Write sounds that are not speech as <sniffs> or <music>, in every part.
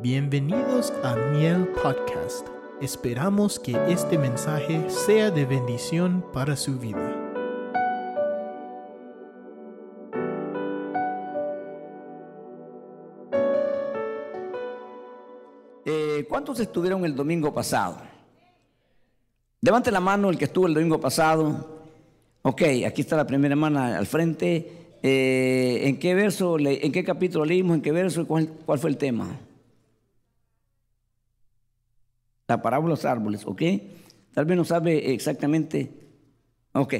Bienvenidos a Miel Podcast. Esperamos que este mensaje sea de bendición para su vida. Eh, ¿Cuántos estuvieron el domingo pasado? Levante la mano el que estuvo el domingo pasado. Ok, aquí está la primera mano al frente. Eh, ¿En qué verso, en qué capítulo leímos? ¿En qué verso? ¿Cuál, cuál fue el tema? La parábola de los árboles, ¿ok? Tal vez no sabe exactamente. Ok,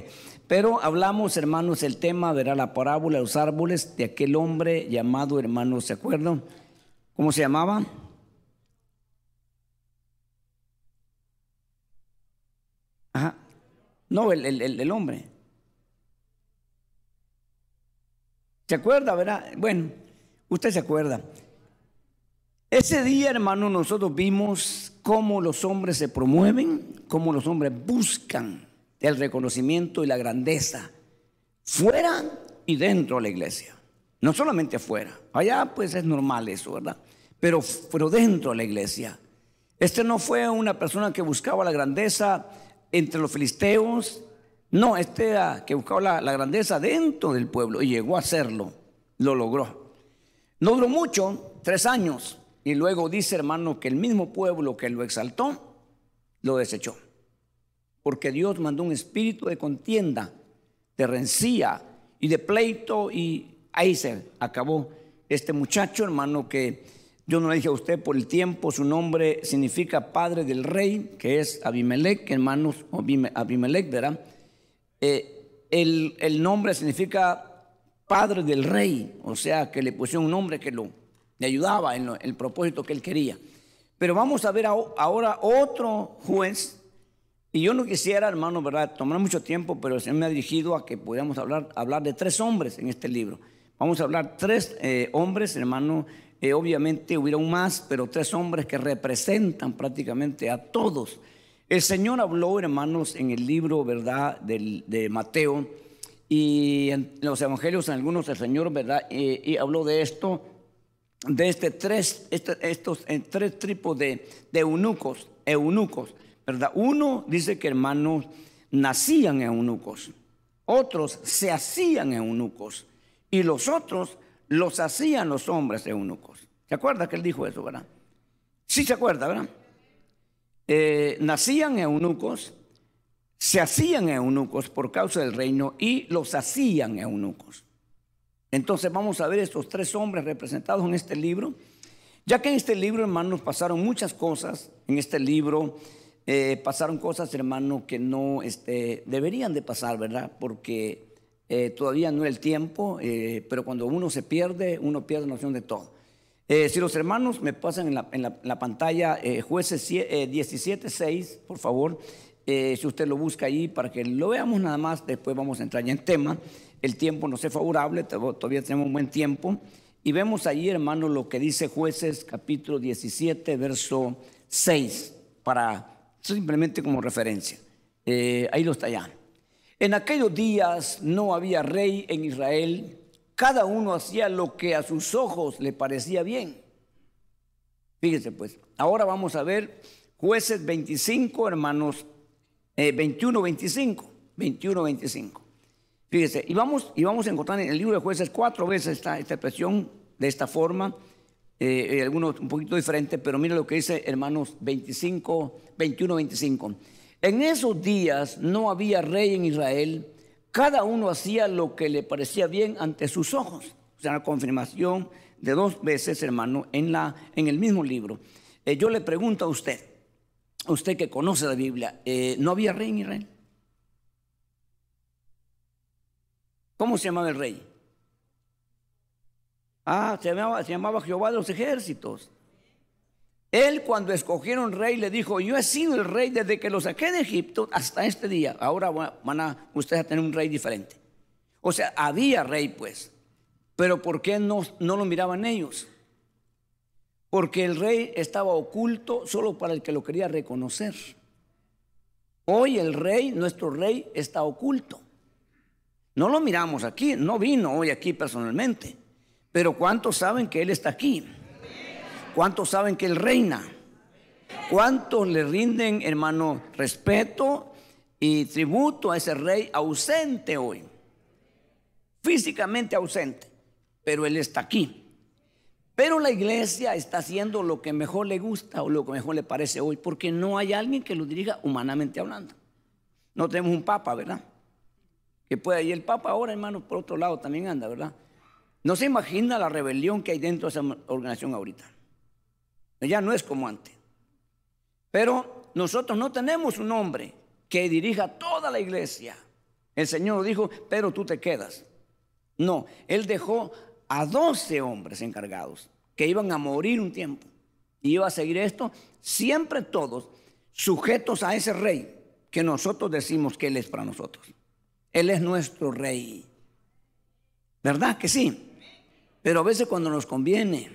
pero hablamos, hermanos, el tema, verá, la parábola de los árboles de aquel hombre llamado, hermanos, ¿se acuerdan? ¿Cómo se llamaba? Ajá. No, el, el- el- el hombre. ¿Se acuerda, verdad? Bueno, usted se acuerda. Ese día, hermano, nosotros vimos cómo los hombres se promueven, cómo los hombres buscan el reconocimiento y la grandeza fuera y dentro de la iglesia. No solamente fuera. Allá pues es normal eso, ¿verdad? Pero, pero dentro de la iglesia. Este no fue una persona que buscaba la grandeza entre los filisteos. No, este que buscaba la, la grandeza dentro del pueblo y llegó a hacerlo. Lo logró. No duró mucho, tres años. Y luego dice, hermano, que el mismo pueblo que lo exaltó, lo desechó. Porque Dios mandó un espíritu de contienda, de rencía y de pleito. Y ahí se acabó este muchacho, hermano, que yo no le dije a usted por el tiempo, su nombre significa padre del rey, que es Abimelech, hermanos, Abimelech, ¿verdad? Eh, el, el nombre significa padre del rey, o sea que le pusieron un nombre que lo le ayudaba en el propósito que él quería. Pero vamos a ver aho- ahora otro juez, y yo no quisiera, hermano, ¿verdad?, tomar mucho tiempo, pero Señor me ha dirigido a que podamos hablar, hablar de tres hombres en este libro. Vamos a hablar tres eh, hombres, hermano, eh, obviamente hubieron más, pero tres hombres que representan prácticamente a todos. El Señor habló, hermanos, en el libro, ¿verdad?, de Mateo, y en los evangelios, en algunos, el Señor, ¿verdad?, Eh, y habló de esto, de este tres, este- estos eh, tres tipos de, eunucos, eunucos, ¿verdad? Uno dice que hermanos nacían eunucos, otros se hacían eunucos y los otros los hacían los hombres eunucos. ¿Se acuerda que él dijo eso, verdad? Sí se acuerda, ¿verdad? Eh, nacían eunucos, se hacían eunucos por causa del reino y los hacían eunucos. Entonces vamos a ver estos tres hombres representados en este libro. Ya que en este libro, hermanos, pasaron muchas cosas. En este libro eh, pasaron cosas, hermano, que no este, deberían de pasar, ¿verdad? Porque eh, todavía no es el tiempo, eh, pero cuando uno se pierde, uno pierde noción de todo. Eh, si los hermanos me pasan en la, en la- la pantalla eh, jueces 17.6, por favor, eh, si usted lo busca ahí para que lo veamos nada más, después vamos a entrar ya en tema. El tiempo no es favorable, to- todavía tenemos un buen tiempo. Y vemos ahí, hermano, lo que dice jueces capítulo 17, verso 6, para simplemente como referencia. Eh, ahí lo está ya. En aquellos días no había rey en Israel, cada uno hacía lo que a sus ojos le parecía bien. Fíjese pues, ahora vamos a ver jueces 25, hermanos, eh, 21, 25, 21, 25. Fíjese, y vamos, y vamos a encontrar en el libro de jueces cuatro veces esta, expresión de esta forma, eh, eh, algunos un poquito diferente, pero mira lo que dice hermanos 25, 21, 25. En esos días no había rey en Israel, cada uno hacía lo que le parecía bien ante sus ojos. O sea, la confirmación de dos veces, hermano, en, la, en el mismo libro. Eh, yo le pregunto a usted, usted que conoce la Biblia, ¿no había rey en Israel? ¿Cómo se llamaba el rey? Ah, se llamaba, se llamaba Jehová de los ejércitos. Él cuando escogieron rey le dijo, yo he sido el rey desde que lo saqué de Egipto hasta este día. Ahora va- van a ustedes a tener un rey diferente. O sea, había rey pues. Pero ¿por qué no, no lo miraban ellos? Porque el rey estaba oculto solo para el que lo quería reconocer. Hoy el rey, nuestro rey, está oculto. No lo miramos aquí, no vino hoy aquí personalmente. Pero ¿cuántos saben que Él está aquí? ¿Cuántos saben que Él reina? ¿Cuántos le rinden, hermano, respeto y tributo a ese rey ausente hoy? Físicamente ausente, pero Él está aquí. Pero la iglesia está haciendo lo que mejor le gusta o lo que mejor le parece hoy, porque no hay alguien que lo dirija humanamente hablando. No tenemos un papa, ¿verdad? Que puede, y el papa ahora, hermano, por otro lado también anda, ¿verdad? No se imagina la rebelión que hay dentro de esa organización ahorita. Ya no es como antes. Pero nosotros no tenemos un hombre que dirija toda la iglesia. El Señor dijo, pero tú te quedas. No, Él dejó a 12 hombres encargados que iban a morir un tiempo. Y iba a seguir esto, siempre todos sujetos a ese rey que nosotros decimos que Él es para nosotros. Él es nuestro rey. ¿Verdad que sí? Pero a veces cuando nos conviene,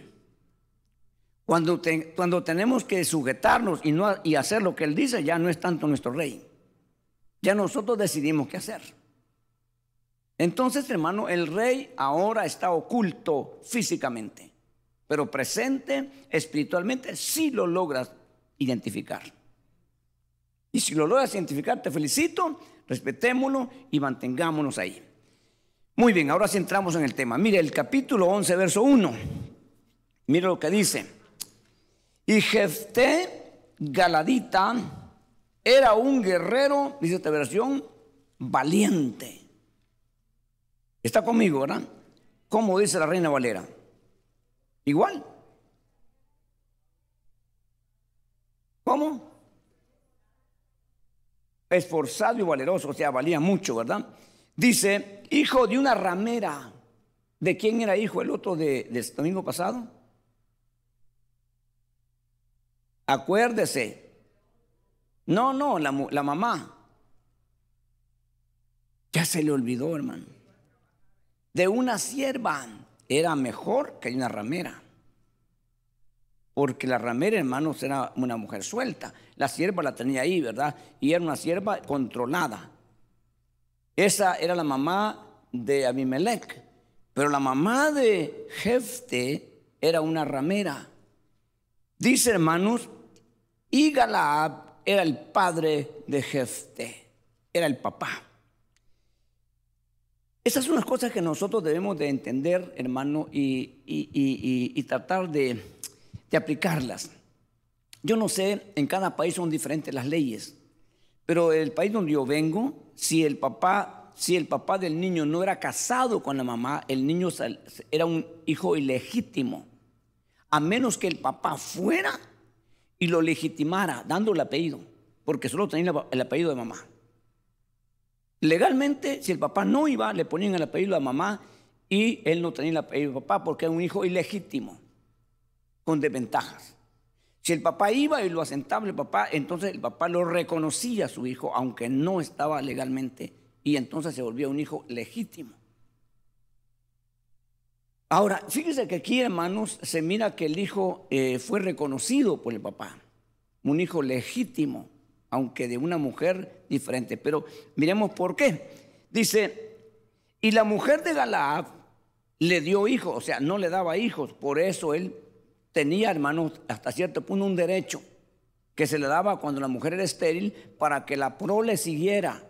cuando, cuando tenemos que sujetarnos y, no, y hacer lo que Él dice, ya no es tanto nuestro rey. Ya nosotros decidimos qué hacer. Entonces, hermano, el rey ahora está oculto físicamente, pero presente espiritualmente sí lo logras identificar. Y si lo logras identificar, te felicito, respetémoslo y mantengámonos ahí. Muy bien, ahora sí entramos en el tema. Mire el capítulo 11, verso 1. Mire lo que dice. Y Jefté Galadita era un guerrero, dice esta versión, valiente Está conmigo, ¿verdad? ¿Cómo dice la reina Valera? Igual. ¿Cómo? Esforzado y valeroso, o sea, valía mucho, ¿verdad? Dice, hijo de una ramera. ¿De quién era hijo el otro de, del domingo pasado? Acuérdese. No, no, la, la mamá. Ya se le olvidó, hermano de una sierva era mejor que una ramera. Porque la ramera, hermanos, era una mujer suelta. La sierva la tenía ahí, ¿verdad? Y era una sierva controlada. Esa era la mamá de Abimelech. Pero la mamá de Jefte era una ramera. Dice, hermanos, y Galaab era el padre de Jefte. Era el papá. Esas son las cosas que nosotros debemos de entender, hermano, y, tratar de, aplicarlas. Yo no sé, en cada país son diferentes las leyes, pero el país donde yo vengo, si el papá, si el papá del niño no era casado con la mamá, el niño era un hijo ilegítimo, a menos que el papá fuera y lo legitimara dando el apellido, porque solo tenía el apellido de mamá. Legalmente, si el papá no iba, le ponían el apellido a mamá y él no tenía el apellido de papá porque era un hijo ilegítimo, con desventajas. Si el papá iba y lo asentaba el papá, entonces el papá lo reconocía a su hijo, aunque no estaba legalmente, y entonces se volvía un hijo legítimo. Ahora, fíjese que aquí, hermanos, se mira que el hijo eh, fue reconocido por el papá, un hijo legítimo aunque de una mujer diferente. Pero miremos por qué. Dice, y la mujer de Galaad le dio hijos, o sea, no le daba hijos, por eso él tenía, hermanos, hasta cierto punto un derecho que se le daba cuando la mujer era estéril para que la prole siguiera,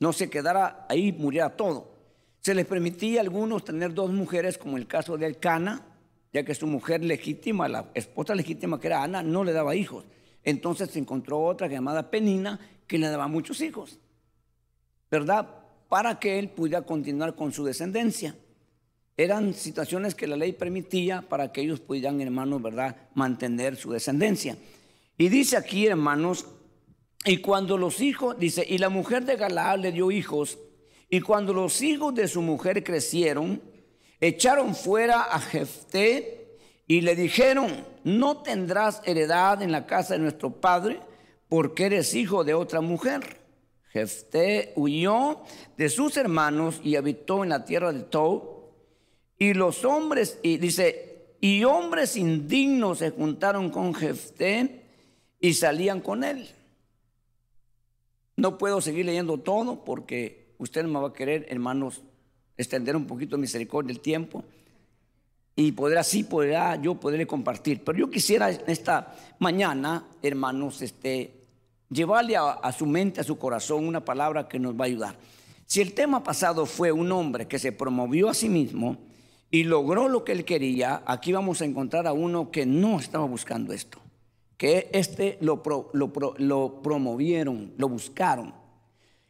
no se quedara ahí, muriera todo. Se les permitía a algunos tener dos mujeres, como el caso de Elcana, ya que su mujer legítima, la esposa legítima que era Ana, no le daba hijos. Entonces se encontró otra llamada Penina que le daba muchos hijos, ¿verdad? Para que él pudiera continuar con su descendencia. Eran situaciones que la ley permitía para que ellos pudieran, hermanos, ¿verdad?, mantener su descendencia. Y dice aquí, hermanos, y cuando los hijos, dice, y la mujer de Galaad le dio hijos, y cuando los hijos de su mujer crecieron, echaron fuera a Jefté y le dijeron, no tendrás heredad en la casa de nuestro padre porque eres hijo de otra mujer. Jefté huyó de sus hermanos y habitó en la tierra de Tou. Y los hombres, y dice, y hombres indignos se juntaron con Jefté y salían con él. No puedo seguir leyendo todo porque usted me va a querer, hermanos, extender un poquito misericordia el tiempo. y podrá así podrá yo poderle compartir. Pero yo quisiera esta mañana, hermanos, este, llevarle a, su mente, a su corazón, una palabra que nos va a ayudar. Si el tema pasado fue un hombre que se promovió a sí mismo y logró lo que él quería, aquí vamos a encontrar a uno que no estaba buscando esto, que este lo, lo promovieron, lo buscaron.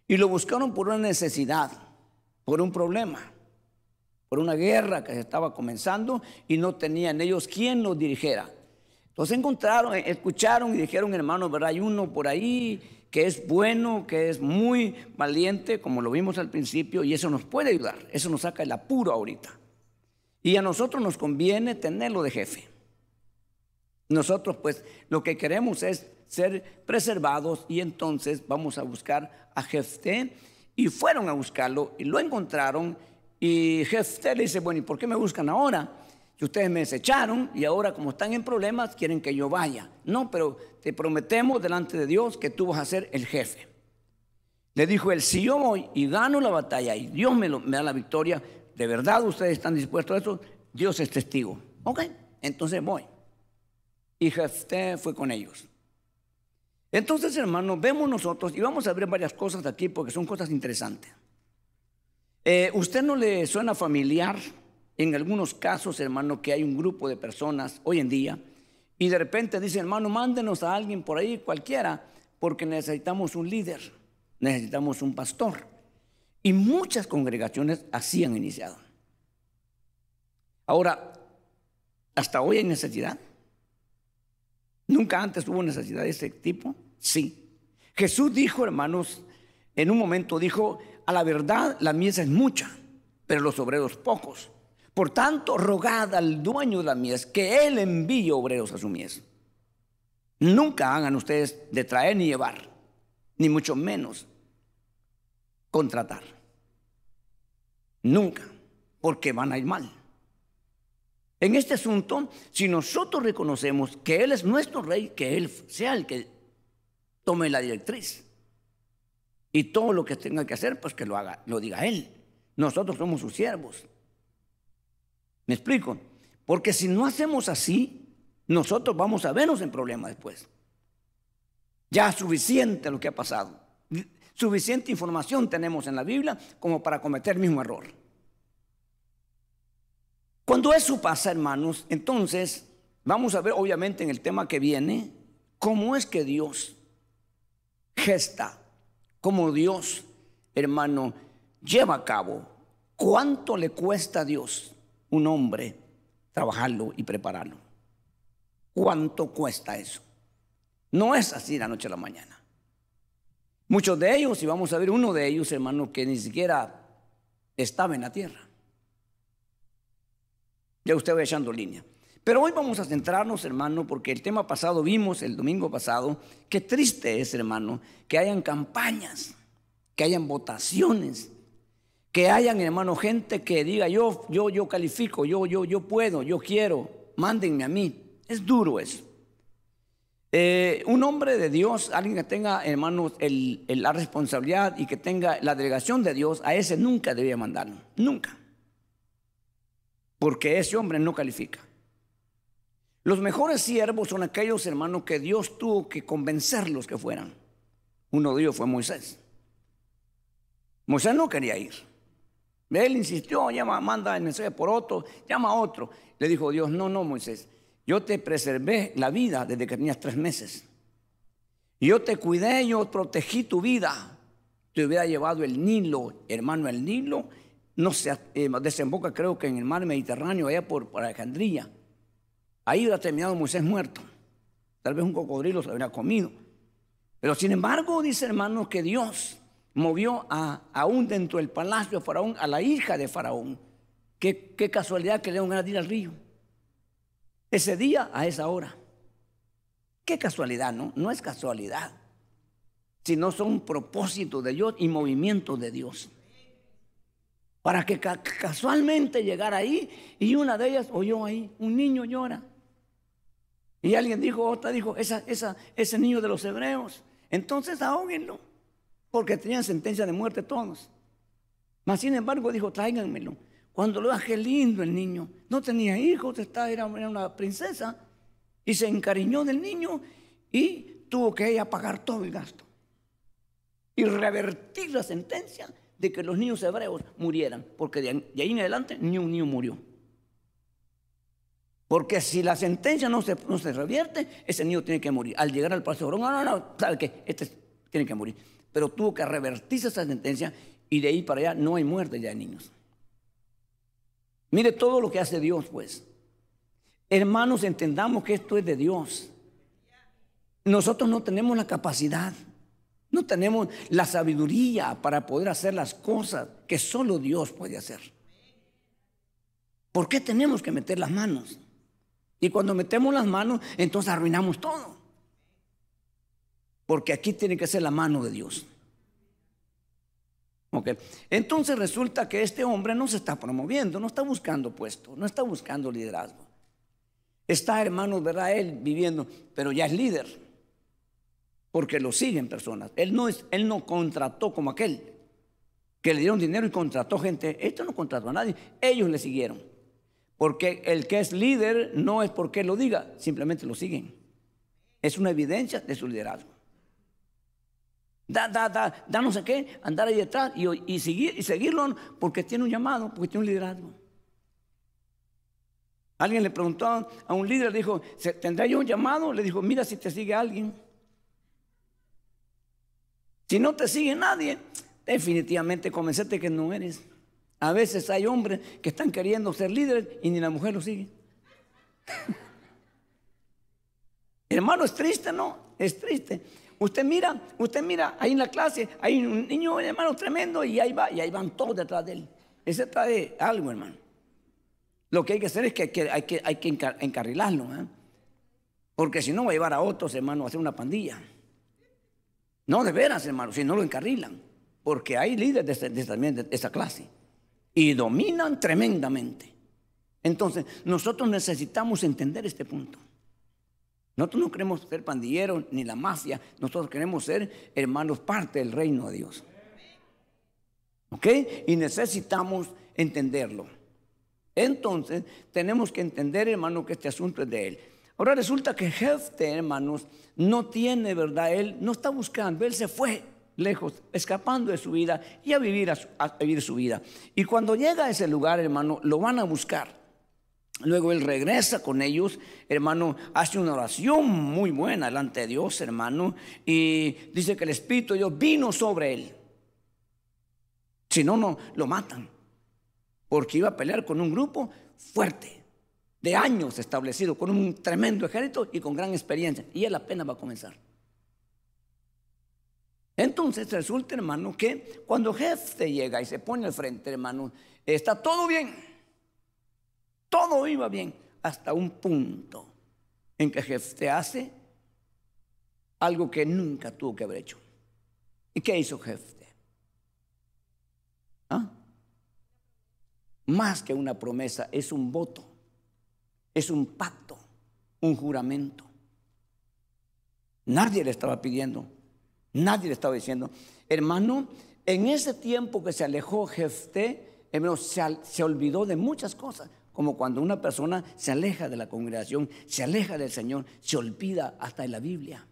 Y lo buscaron por una necesidad, por un problema, por una guerra que se estaba comenzando y no tenían ellos quien los dirigiera. Entonces encontraron, escucharon y dijeron, hermanos, ¿verdad? Hay uno por ahí que es bueno, que es muy valiente, como lo vimos al principio, y eso nos puede ayudar. Eso nos saca el apuro ahorita. Y a nosotros nos conviene tenerlo de jefe. Nosotros pues lo que queremos es ser preservados y entonces vamos a buscar a Jefté y fueron a buscarlo y lo encontraron y Jefté le dice, bueno, ¿y por qué me buscan ahora? que ustedes me desecharon y ahora como están en problemas quieren que yo vaya. No, pero te prometemos delante de Dios que tú vas a ser el jefe. Le dijo él, si yo voy y gano la batalla y Dios me da la victoria, de verdad ustedes están dispuestos a eso, Dios es testigo. Ok, entonces voy. Y Jefté fue con ellos. Entonces, hermanos, vemos nosotros y vamos a ver varias cosas aquí porque son cosas interesantes. Eh, ¿Usted no le suena familiar? en algunos casos, hermano, que hay un grupo de personas hoy en día y de repente dicen, hermano, mándenos a alguien por ahí, cualquiera, porque necesitamos un líder, necesitamos un pastor. Y muchas congregaciones así han iniciado. Ahora, hasta hoy hay necesidad. ¿Nunca antes hubo necesidad de ese tipo? Sí. Jesús dijo, hermanos, en un momento dijo, a la verdad la mies es mucha, pero los obreros pocos. Por tanto, rogad al dueño de la mies que él envíe obreros a su mies. Nunca hagan ustedes de traer ni llevar, ni mucho menos contratar. Nunca, porque van a ir mal. En este asunto, si nosotros reconocemos que Él es nuestro rey, que Él sea el que tome la directriz. Y todo lo que tenga que hacer, pues que lo haga, lo diga Él. Nosotros somos sus siervos. ¿Me explico? Porque si no hacemos así, nosotros vamos a vernos en problemas después. Ya suficiente lo que ha pasado. Suficiente información tenemos en la Biblia como para cometer el mismo error. Cuando eso pasa, hermanos, entonces vamos a ver obviamente en el tema que viene cómo es que Dios gesta, cómo Dios, hermano, lleva a cabo, cuánto le cuesta a Dios un hombre trabajarlo y prepararlo. ¿Cuánto cuesta eso? No es así la noche a la mañana. Muchos de ellos, y vamos a ver uno de ellos, hermano, que ni siquiera estaba en la tierra. Ya usted va echando línea. Pero hoy vamos a centrarnos, hermano, porque el tema pasado vimos el domingo pasado, qué triste es, hermano, que hayan campañas, que hayan votaciones, que hayan, hermano, gente que diga, yo, yo, yo califico, yo, yo, yo puedo, yo quiero, mándenme a mí. Es duro eso. Eh, un hombre de Dios, alguien que tenga, hermanos, la responsabilidad y que tenga la delegación de Dios, a ese nunca debía mandarlo. Nunca. Porque ese hombre no califica. Los mejores siervos son aquellos hermanos que Dios tuvo que convencerlos que fueran. Uno de ellos fue Moisés. Moisés no quería ir. Él insistió, llama, manda el mensaje por otro, llama a otro. Le dijo Dios, no, no, Moisés, yo te preservé la vida desde que tenías tres meses. Yo te cuidé, yo protegí tu vida. Te hubiera llevado el Nilo, hermano, el Nilo no se eh, desemboca creo que en el mar Mediterráneo, allá por, Alejandría. Ahí hubiera terminado Moisés muerto. Tal vez un cocodrilo se hubiera comido. Pero sin embargo, dice hermano, que Dios movió a, aún dentro del palacio de Faraón a la hija de Faraón. Qué, casualidad que le dieron de ir al río. Ese día, a esa hora. Qué casualidad, ¿no? No es casualidad, sino son propósitos de Dios y movimientos de Dios. Para que casualmente llegara ahí y una de ellas oyó ahí, un niño llora. Y alguien dijo, otra dijo, esa, esa, ese niño de los hebreos. Entonces ahóguenlo porque tenían sentencia de muerte todos. Mas sin embargo dijo, tráiganmelo, Cuando lo veas, qué lindo el niño. No tenía hijos, era, una princesa. Y se encariñó del niño y tuvo que ella pagar todo el gasto. Y revertir la sentencia de que los niños hebreos murieran. Porque de ahí en adelante ni un niño murió. Porque si la sentencia no se, no se revierte, ese niño tiene que morir. Al llegar al palacio no, no, no, ¿sabe qué? Este tiene que morir. Pero tuvo que revertirse esa sentencia y de ahí para allá no hay muerte ya de niños. Mire todo lo que hace Dios, pues. Hermanos, entendamos que esto es de Dios. Nosotros no tenemos la capacidad, no tenemos la sabiduría para poder hacer las cosas que solo Dios puede hacer. ¿Por qué tenemos que meter las manos? Y cuando metemos las manos, entonces arruinamos todo. Porque aquí tiene que ser la mano de Dios. Entonces resulta que este hombre no se está promoviendo, no está buscando puesto, no está buscando liderazgo. Está, hermanos, ¿verdad? Él viviendo, pero ya es líder, porque lo siguen personas. Él no, es, él no contrató como aquel que le dieron dinero y contrató gente. Esto no contrató a nadie, ellos le siguieron. Porque el que es líder no es porque lo diga, simplemente lo siguen. Es una evidencia de su liderazgo. Da, da, da, da no sé qué, andar ahí detrás y, seguir, y seguirlo porque tiene un llamado, porque tiene un liderazgo. Alguien le preguntó a un líder, dijo, ¿tendrá yo un llamado? Le dijo, mira si te sigue alguien. Si no te sigue nadie, definitivamente convencete que no eres. A veces hay hombres que están queriendo ser líderes y ni la mujer lo sigue. <laughs> Hermano, es triste, ¿no? Es triste. Usted mira, usted mira, ahí en la clase hay un niño, hermano, tremendo y ahí va, y ahí van todos detrás de él. Ese trae algo, hermano. Lo que hay que hacer es que hay que, hay que, encarrilarlo, ¿eh? Porque si no va a llevar a otros, hermano, a hacer una pandilla. No, de veras, hermano, si no lo encarrilan. Porque hay líderes de, de esa clase y dominan tremendamente. Entonces, nosotros necesitamos entender este punto. Nosotros no queremos ser pandilleros ni la mafia, nosotros queremos ser hermanos parte del reino de Dios. ¿Ok? Y necesitamos entenderlo. Entonces, tenemos que entender, hermano, que este asunto es de él. Ahora resulta que Jefte, hermanos, no tiene, ¿verdad? Él no está buscando, él se fue lejos, escapando de su vida y a vivir, a, vivir su vida. Y cuando llega a ese lugar, hermano, lo van a buscar. Luego él regresa con ellos, hermano, hace una oración muy buena delante de Dios, hermano, y dice que el Espíritu de Dios vino sobre él. Si no, no, lo matan, porque iba a pelear con un grupo fuerte, de años establecido, con un tremendo ejército y con gran experiencia, y él apenas va a comenzar. Entonces resulta, hermano, que cuando Jefte llega y se pone al frente, hermano, está todo bien. Iba bien hasta un punto en que Jefte hace algo que nunca tuvo que haber hecho. ¿Y qué hizo Jefte? ¿Ah? Más que una promesa, es un voto, es un pacto, un juramento. Nadie le estaba pidiendo Nadie le estaba diciendo, hermano, en ese tiempo que se alejó Jefté, hermano, se, se olvidó de muchas cosas, como cuando una persona se aleja de la congregación, se aleja del Señor, se olvida hasta de la Biblia.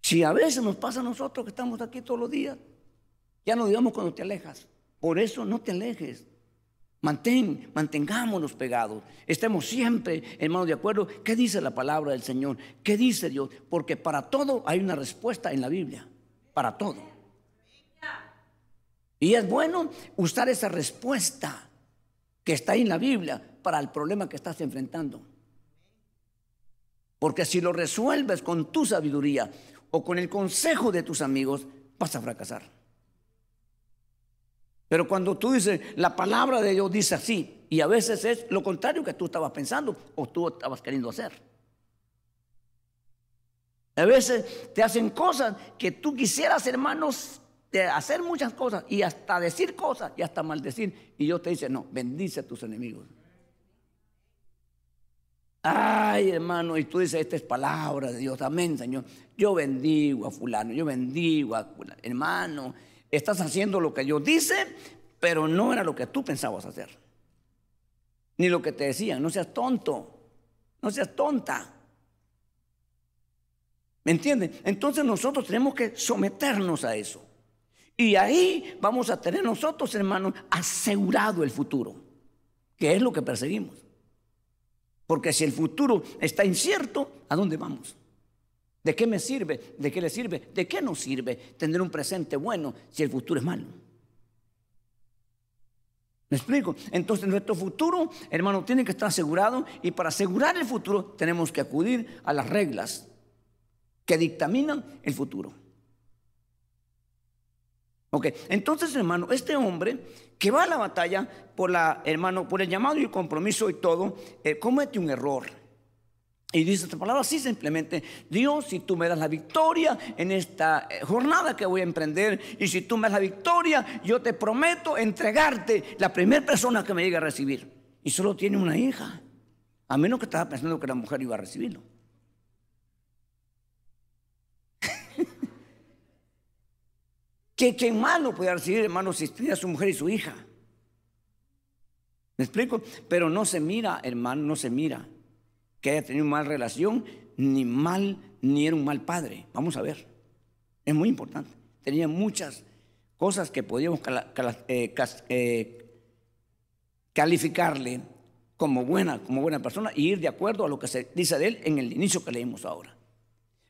Si a veces nos pasa a nosotros que estamos aquí todos los días, ya no digamos cuando te alejas. Por eso no te alejes. Mantén, mantengámonos pegados. Estemos siempre, hermanos, de acuerdo. ¿Qué dice la palabra del Señor? ¿Qué dice Dios? Porque para todo hay una respuesta en la Biblia. Para todo. Y es bueno usar esa respuesta que está ahí en la Biblia para el problema que estás enfrentando. Porque si lo resuelves con tu sabiduría o con el consejo de tus amigos, vas a fracasar. Pero cuando tú dices, la palabra de Dios dice así, y a veces es lo contrario que tú estabas pensando o tú estabas queriendo hacer. A veces te hacen cosas que tú quisieras, hermanos, de hacer muchas cosas y hasta decir cosas y hasta maldecir. Y Dios te dice, no, bendice a tus enemigos. Ay, hermano, y tú dices, esta es palabra de Dios, amén, Señor. Yo bendigo a fulano, yo bendigo a. Hermano, Estás haciendo lo que Dios dice, pero no era lo que tú pensabas hacer. Ni lo que te decían, no seas tonto, no seas tonta. ¿Me entienden? Entonces nosotros tenemos que someternos a eso. Y ahí vamos a tener nosotros, hermanos, asegurado el futuro, que es lo que perseguimos. Porque si el futuro está incierto, ¿a dónde vamos? ¿De qué me sirve? ¿De qué le sirve? ¿De qué nos sirve tener un presente bueno si el futuro es malo? ¿Me explico? Entonces nuestro futuro, hermano, tiene que estar asegurado y para asegurar el futuro tenemos que acudir a las reglas que dictaminan el futuro. Ok, entonces hermano, este hombre que va a la batalla por la, hermano, por el llamado y el compromiso y todo, eh, comete un error. Y dice esta palabra así simplemente, Dios, si tú me das la victoria en esta eh, jornada que voy a emprender, y si tú me das la victoria, yo te prometo entregarte la primera persona que me llegue a recibir. Y solo tiene una hija, a menos que estaba pensando que la mujer iba a recibirlo. ¿Qué, qué malo puede recibir, hermano, si tiene a su mujer y su hija? ¿Me explico? Pero no se mira, hermano, no se mira que haya tenido mala relación, ni mal, ni era un mal padre. Vamos a ver. Es muy importante. Tenía muchas cosas que podíamos eh, eh, calificarle como buena, como buena persona y ir de acuerdo a lo que se dice de él en el inicio que leímos ahora.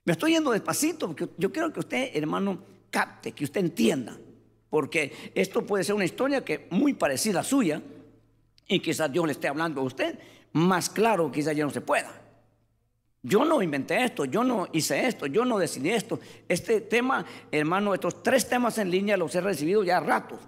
Me estoy yendo despacito porque yo quiero que usted, hermano, capte, que usted entienda, porque esto puede ser una historia que muy parecida a suya y quizás Dios le esté hablando a usted más claro quizás ya no se pueda. Yo no inventé esto, yo no hice esto, yo no decidí esto. Este tema, hermano, estos tres temas en línea los he recibido ya a ratos.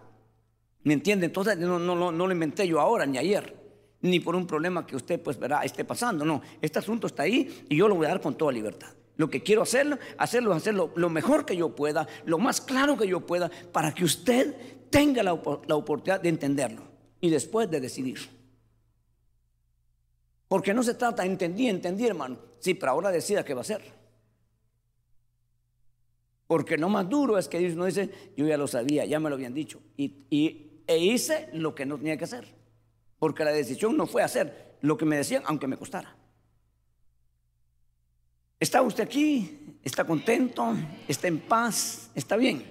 ¿Me entiende? Entonces no, no, no, lo inventé yo ahora ni ayer, ni por un problema que usted pues verá esté pasando. No, este asunto está ahí y yo lo voy a dar con toda libertad. Lo que quiero hacerlo, hacerlo, hacerlo lo mejor que yo pueda, lo más claro que yo pueda, para que usted tenga la, oportunidad de entenderlo y después de decidir. Porque no se trata, entendí, entendí, hermano. Sí, pero ahora decida qué va a hacer. Porque lo más duro es que Dios no dice, yo ya lo sabía, ya me lo habían dicho. Y, e hice lo que no tenía que hacer. Porque la decisión no fue hacer lo que me decían, aunque me costara. ¿Está usted aquí? ¿Está contento? ¿Está en paz? ¿Está bien?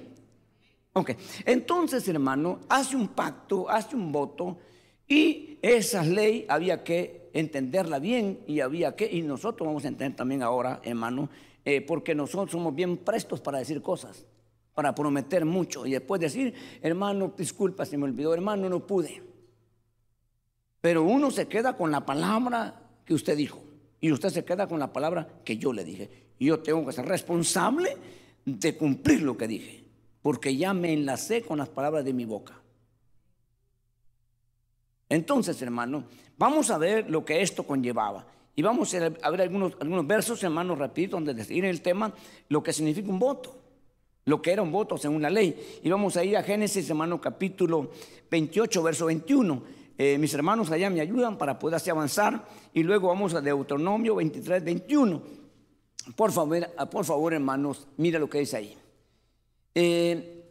Ok. Entonces, hermano, hace un pacto, hace un voto y esa ley había que entenderla bien y había que, y nosotros vamos a entender también ahora, hermano, eh, porque nosotros somos bien prestos para decir cosas, para prometer mucho y después decir, hermano, disculpa, se me olvidó, hermano, no pude. Pero uno se queda con la palabra que usted dijo y usted se queda con la palabra que yo le dije. Yo tengo que ser responsable de cumplir lo que dije, porque ya me enlacé con las palabras de mi boca. Entonces, hermano, vamos a ver lo que esto conllevaba. Y vamos a ver algunos, algunos versos, hermano, rapidito, donde decir el tema lo que significa un voto. Lo que era un voto según la ley. Y vamos a ir a Génesis, hermano, capítulo 28, verso 21. Eh, mis hermanos allá me ayudan para poder así avanzar. Y luego vamos a Deuteronomio 23, 21. Por favor, por favor, hermanos, mira lo que dice ahí. Eh,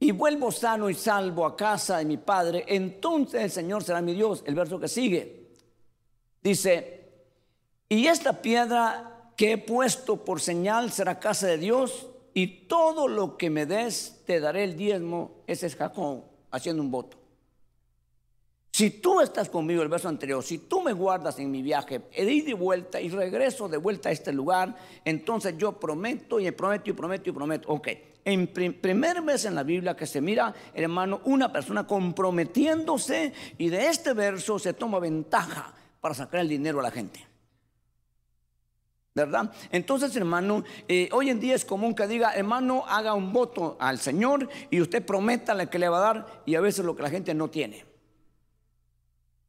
y vuelvo sano y salvo a casa de mi padre, entonces el Señor será mi Dios. El verso que sigue dice, y esta piedra que he puesto por señal será casa de Dios, y todo lo que me des te daré el diezmo. Ese es Jacob haciendo un voto. Si tú estás conmigo, el verso anterior, si tú me guardas en mi viaje, he de de vuelta y regreso de vuelta a este lugar, entonces yo prometo y prometo y prometo y prometo. Ok, en primer vez en la Biblia que se mira, hermano, una persona comprometiéndose y de este verso se toma ventaja para sacar el dinero a la gente. ¿Verdad? Entonces, hermano, eh, hoy en día es común que diga, hermano, haga un voto al Señor y usted prometa que le va a dar y a veces lo que la gente no tiene.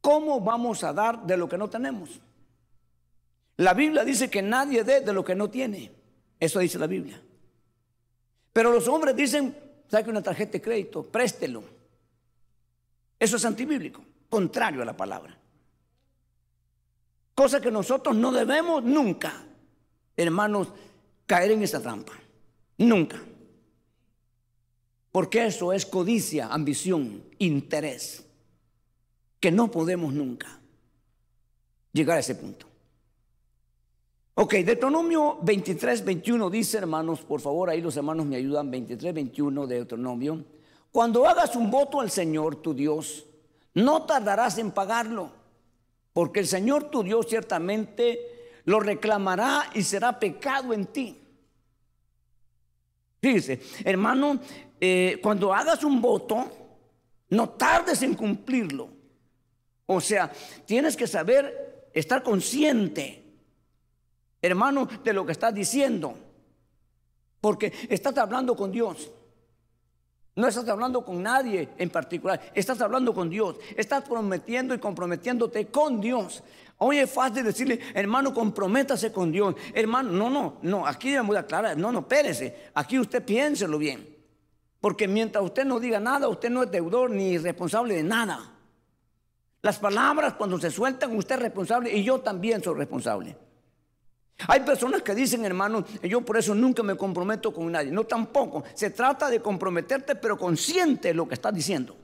¿Cómo vamos a dar de lo que no tenemos? La Biblia dice que nadie dé de lo que no tiene. Eso dice la Biblia. Pero los hombres dicen, saque una tarjeta de crédito, préstelo. Eso es antibíblico, contrario a la palabra. Cosa que nosotros no debemos nunca, hermanos, caer en esa trampa. Nunca. Porque eso es codicia, ambición, interés, que no podemos nunca llegar a ese punto. Ok, Deuteronomio 23, 21 dice, hermanos, por favor, ahí los hermanos me ayudan, 23, 21 de Deuteronomio. Cuando hagas un voto al Señor tu Dios, no tardarás en pagarlo, porque el Señor tu Dios ciertamente lo reclamará y será pecado en ti. Fíjese, hermano, eh, cuando hagas un voto, no tardes en cumplirlo. O sea, tienes que saber, estar consciente hermano, de lo que estás diciendo. Porque estás hablando con Dios. No estás hablando con nadie en particular, estás hablando con Dios. Estás prometiendo y comprometiéndote con Dios. Hoy es fácil decirle, hermano, comprométase con Dios. Hermano, no, no, no, aquí debemos aclarar, no, no, espérese. Aquí usted piénselo bien. Porque mientras usted no diga nada, usted no es deudor ni responsable de nada. Las palabras cuando se sueltan, usted es responsable y yo también soy responsable. Hay personas que dicen, hermano, yo por eso nunca me comprometo con nadie. No tampoco. Se trata de comprometerte, pero consciente de lo que estás diciendo.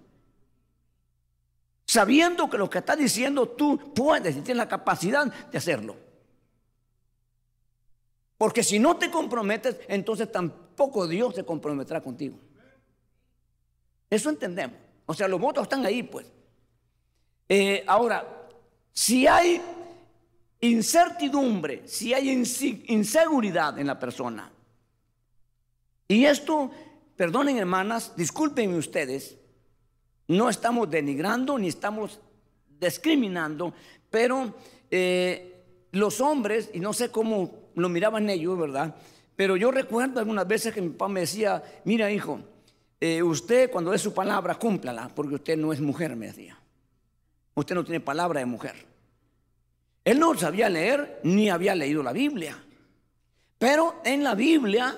Sabiendo que lo que estás diciendo tú puedes y tienes la capacidad de hacerlo. Porque si no te comprometes, entonces tampoco Dios se comprometerá contigo. Eso entendemos. O sea, los votos están ahí, pues. Eh, ahora, si hay incertidumbre, si hay inseguridad en la persona. Y esto, perdonen hermanas, discúlpenme ustedes, no estamos denigrando ni estamos discriminando, pero eh, los hombres, y no sé cómo lo miraban ellos, ¿verdad? Pero yo recuerdo algunas veces que mi papá me decía, mira hijo, eh, usted cuando es su palabra, cúmplala, porque usted no es mujer, me decía. Usted no tiene palabra de mujer. Él no sabía leer ni había leído la Biblia. Pero en la Biblia,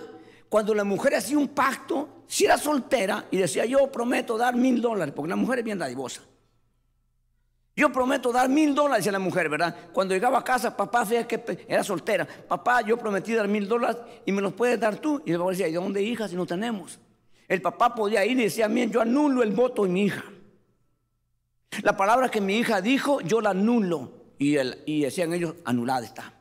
cuando la mujer hacía un pacto, si era soltera y decía, yo prometo dar mil dólares, porque la mujer es bien dadivosa. Yo prometo dar mil dólares a la mujer, ¿verdad? Cuando llegaba a casa, papá, fíjate que era soltera. Papá, yo prometí dar mil dólares y me los puedes dar tú. Y el papá decía, ¿y de dónde hija si no tenemos? El papá podía ir y decía, bien, yo anulo el voto de mi hija. La palabra que mi hija dijo, yo la anulo y, el, y decían ellos, anulada está.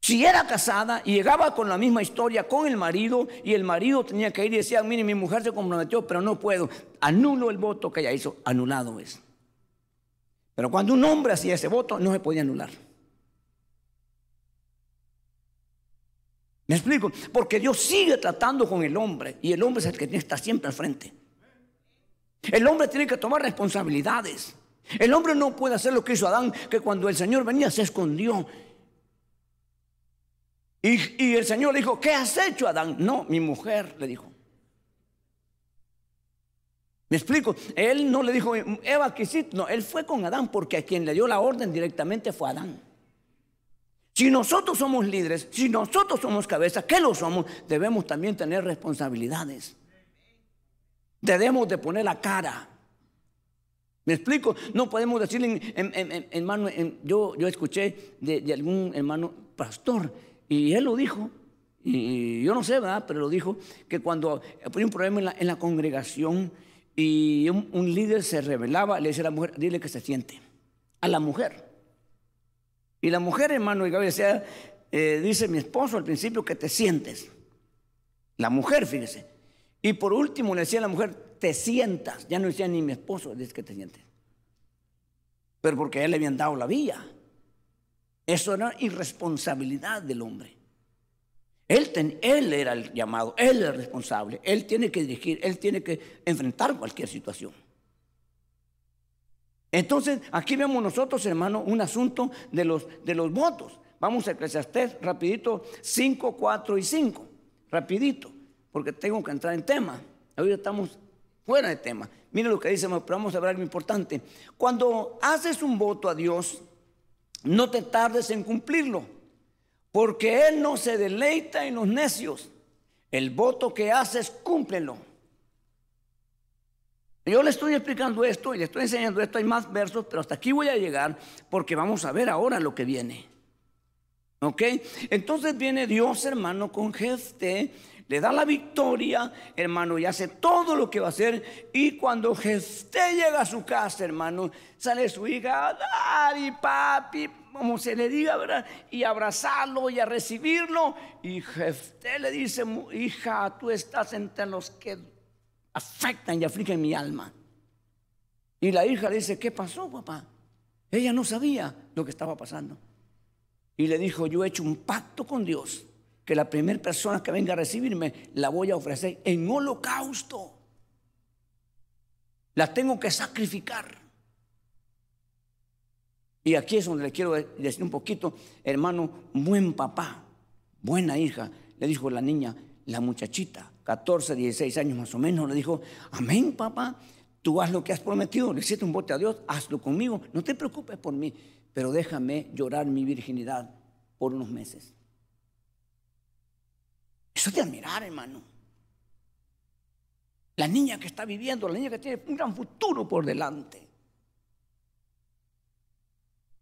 Si era casada y llegaba con la misma historia con el marido y el marido tenía que ir y decía, mire, mi mujer se comprometió, pero no puedo, anulo el voto que ella hizo, anulado es. Pero cuando un hombre hacía ese voto, no se podía anular. ¿Me explico? Porque Dios sigue tratando con el hombre y el hombre es el que está siempre al frente. El hombre tiene que tomar responsabilidades. El hombre no puede hacer lo que hizo Adán, que cuando el Señor venía se escondió. Y, el Señor le dijo, ¿qué has hecho Adán? No, mi mujer le dijo. ¿Me explico? Él no le dijo, Eva, que No, él fue con Adán porque a quien le dio la orden directamente fue Adán. Si nosotros somos líderes, si nosotros somos cabeza, ¿qué lo somos? Debemos también tener responsabilidades. Debemos de poner la cara. ¿Me explico? No podemos decirle, hermano, yo, yo escuché de, algún hermano pastor y él lo dijo, y yo no sé, ¿verdad? Pero lo dijo, que cuando había un problema en la, congregación y un, líder se revelaba, le decía a la mujer, dile que se siente, a la mujer. Y la mujer, hermano, y decía, eh, dice mi esposo al principio que te sientes. La mujer, fíjese. Y por último le decía a la mujer, te sientas. Ya no decía ni mi esposo, dice que te sientes. Pero porque a él le habían dado la vía. Eso era irresponsabilidad del hombre. Él, él era el llamado, él era el responsable, él tiene que dirigir, él tiene que enfrentar cualquier situación. Entonces, aquí vemos nosotros, hermano, un asunto de los, de los votos. Vamos a Eclesiastés, rapidito, 5, 4 y 5. Rapidito, porque tengo que entrar en tema. Ahorita estamos fuera de tema. Mira lo que dice, pero vamos a ver algo importante. Cuando haces un voto a Dios, no te tardes en cumplirlo, porque Él no se deleita en los necios. El voto que haces, cúmplelo. Yo le estoy explicando esto y le estoy enseñando esto, hay más versos, pero hasta aquí voy a llegar porque vamos a ver ahora lo que viene. ¿Ok? Entonces viene Dios, hermano, con Jefte, le da la victoria, hermano, y hace todo lo que va a hacer. Y cuando Jefte llega a su casa, hermano, sale su hija, Daddy, papi, como se le diga, ¿verdad? Y abrazarlo y a recibirlo. Y Jefte le dice, hija, tú estás entre los que afectan y afligen mi alma. Y la hija le dice, ¿qué pasó, papá? Ella no sabía lo que estaba pasando. Y le dijo, yo he hecho un pacto con Dios, que la primera persona que venga a recibirme la voy a ofrecer en holocausto. La tengo que sacrificar. Y aquí es donde le quiero decir un poquito, hermano, buen papá, buena hija, le dijo la niña, la muchachita, 14, 16 años más o menos, le dijo, amén papá, tú haz lo que has prometido, le hiciste un bote a Dios, hazlo conmigo, no te preocupes por mí pero déjame llorar mi virginidad por unos meses. Eso es de admirar, hermano. La niña que está viviendo, la niña que tiene un gran futuro por delante.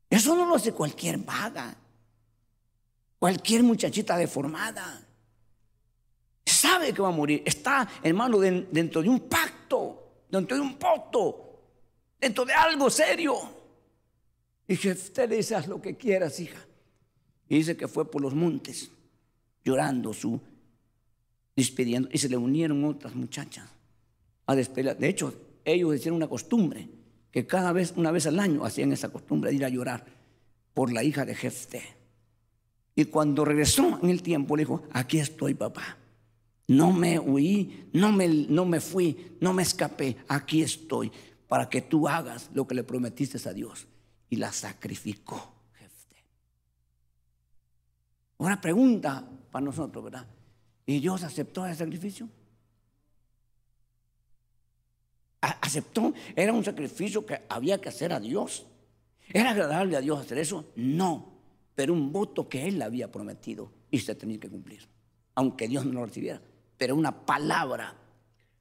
Eso no lo hace cualquier vaga, cualquier muchachita deformada. Sabe que va a morir. Está, hermano, dentro de un pacto, dentro de un voto, dentro de algo serio. Y usted le dice, haz lo que quieras, hija. Y dice que fue por los montes, llorando, su, Y se le unieron otras muchachas a despedir. De hecho, ellos hicieron una costumbre, que cada vez, una vez al año, hacían esa costumbre de ir a llorar por la hija de Jefte. Y cuando regresó en el tiempo, le dijo, aquí estoy, papá. No me huí, no me, no me fui, no me escapé, aquí estoy, para que tú hagas lo que le prometiste a Dios y la sacrificó. Una pregunta para nosotros, ¿verdad? ¿Y Dios aceptó ese sacrificio? ¿Aceptó? ¿Era un sacrificio que había que hacer a Dios? ¿Era agradable a Dios hacer eso? No, pero un voto que Él había prometido y se tenía que cumplir, aunque Dios no lo recibiera. Pero una palabra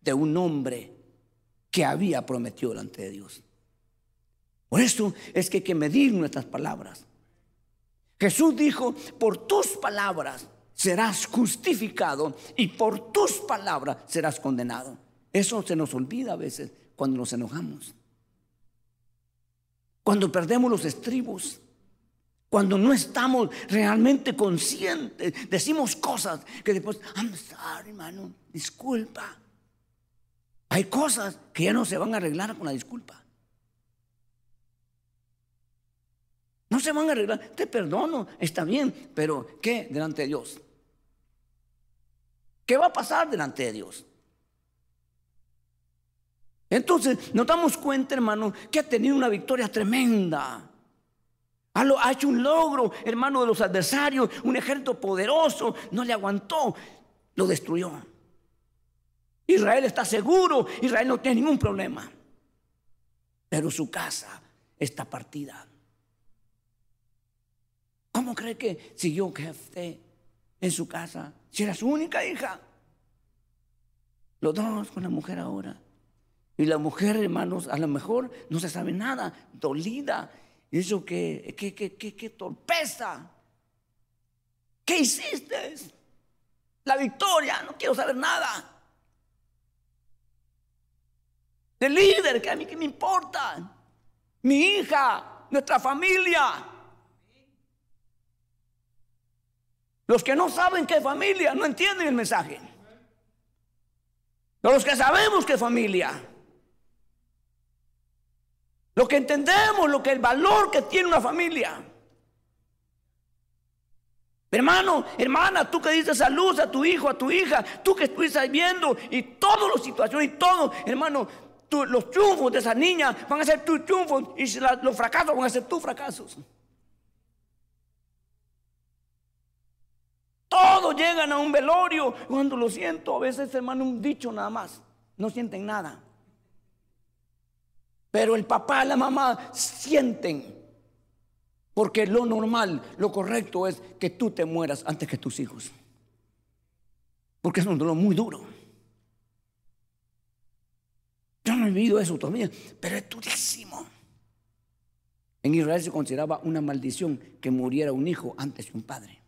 de un hombre que había prometido delante de Dios. Por eso es que hay que medir nuestras palabras. Jesús dijo, por tus palabras serás justificado y por tus palabras serás condenado. Eso se nos olvida a veces cuando nos enojamos. Cuando perdemos los estribos. Cuando no estamos realmente conscientes. Decimos cosas que después, I'm sorry, hermano, disculpa. Hay cosas que ya no se van a arreglar con la disculpa. No se van a arreglar. Te perdono, está bien, pero ¿qué delante de Dios? ¿Qué va a pasar delante de Dios? Entonces nos damos cuenta, hermano, que ha tenido una victoria tremenda. Ha hecho un logro, hermano, de los adversarios, un ejército poderoso, no le aguantó, lo destruyó. Israel está seguro, Israel no tiene ningún problema, pero su casa está partida. ¿Cómo cree que siguió jefe en su casa? Si era su única hija. Los dos con la mujer ahora. Y la mujer, hermanos, a lo mejor no se sabe nada, dolida. Y eso que, que, que, que, torpeza. ¿Qué hiciste? La victoria, no quiero saber nada. El líder, que a mí que me importa. Mi hija, nuestra familia. Los que no saben qué familia no entienden el mensaje. Pero los que sabemos qué familia. Lo que entendemos, lo que el valor que tiene una familia. Hermano, hermana, tú que dices salud a tu hijo, a tu hija, tú que estuviste viendo y todas las situaciones y todo, hermano, los triunfos de esa niña van a ser tus triunfos y los fracasos van a ser tus fracasos. Todos llegan a un velorio. Cuando lo siento, a veces, hermano, un dicho nada más. No sienten nada. Pero el papá la mamá sienten. Porque lo normal, lo correcto es que tú te mueras antes que tus hijos. Porque es un dolor muy duro. Yo no he vivido eso todavía, pero es durísimo. En Israel se consideraba una maldición que muriera un hijo antes de un padre.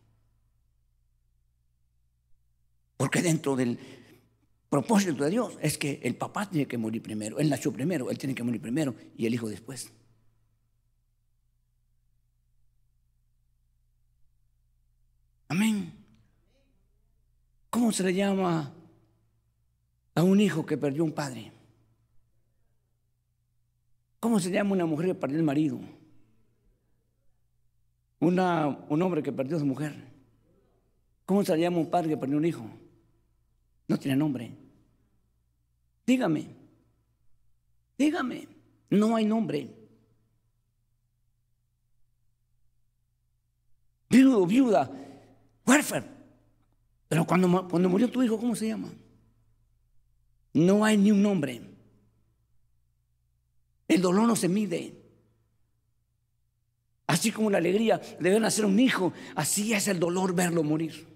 Porque dentro del propósito de Dios es que el papá tiene que morir primero. Él nació primero, él tiene que morir primero y el hijo después. Amén. ¿Cómo se le llama a un hijo que perdió un padre? ¿Cómo se llama una mujer que perdió el marido? Una, un hombre que perdió a su mujer. ¿Cómo se llama un padre que perdió un hijo? No tiene nombre. Dígame. Dígame. No hay nombre. Viudo, viuda, huérfano. Pero cuando, cuando murió tu hijo, ¿cómo se llama? No hay ni un nombre. El dolor no se mide. Así como la alegría de ver nacer un hijo, así es el dolor verlo morir.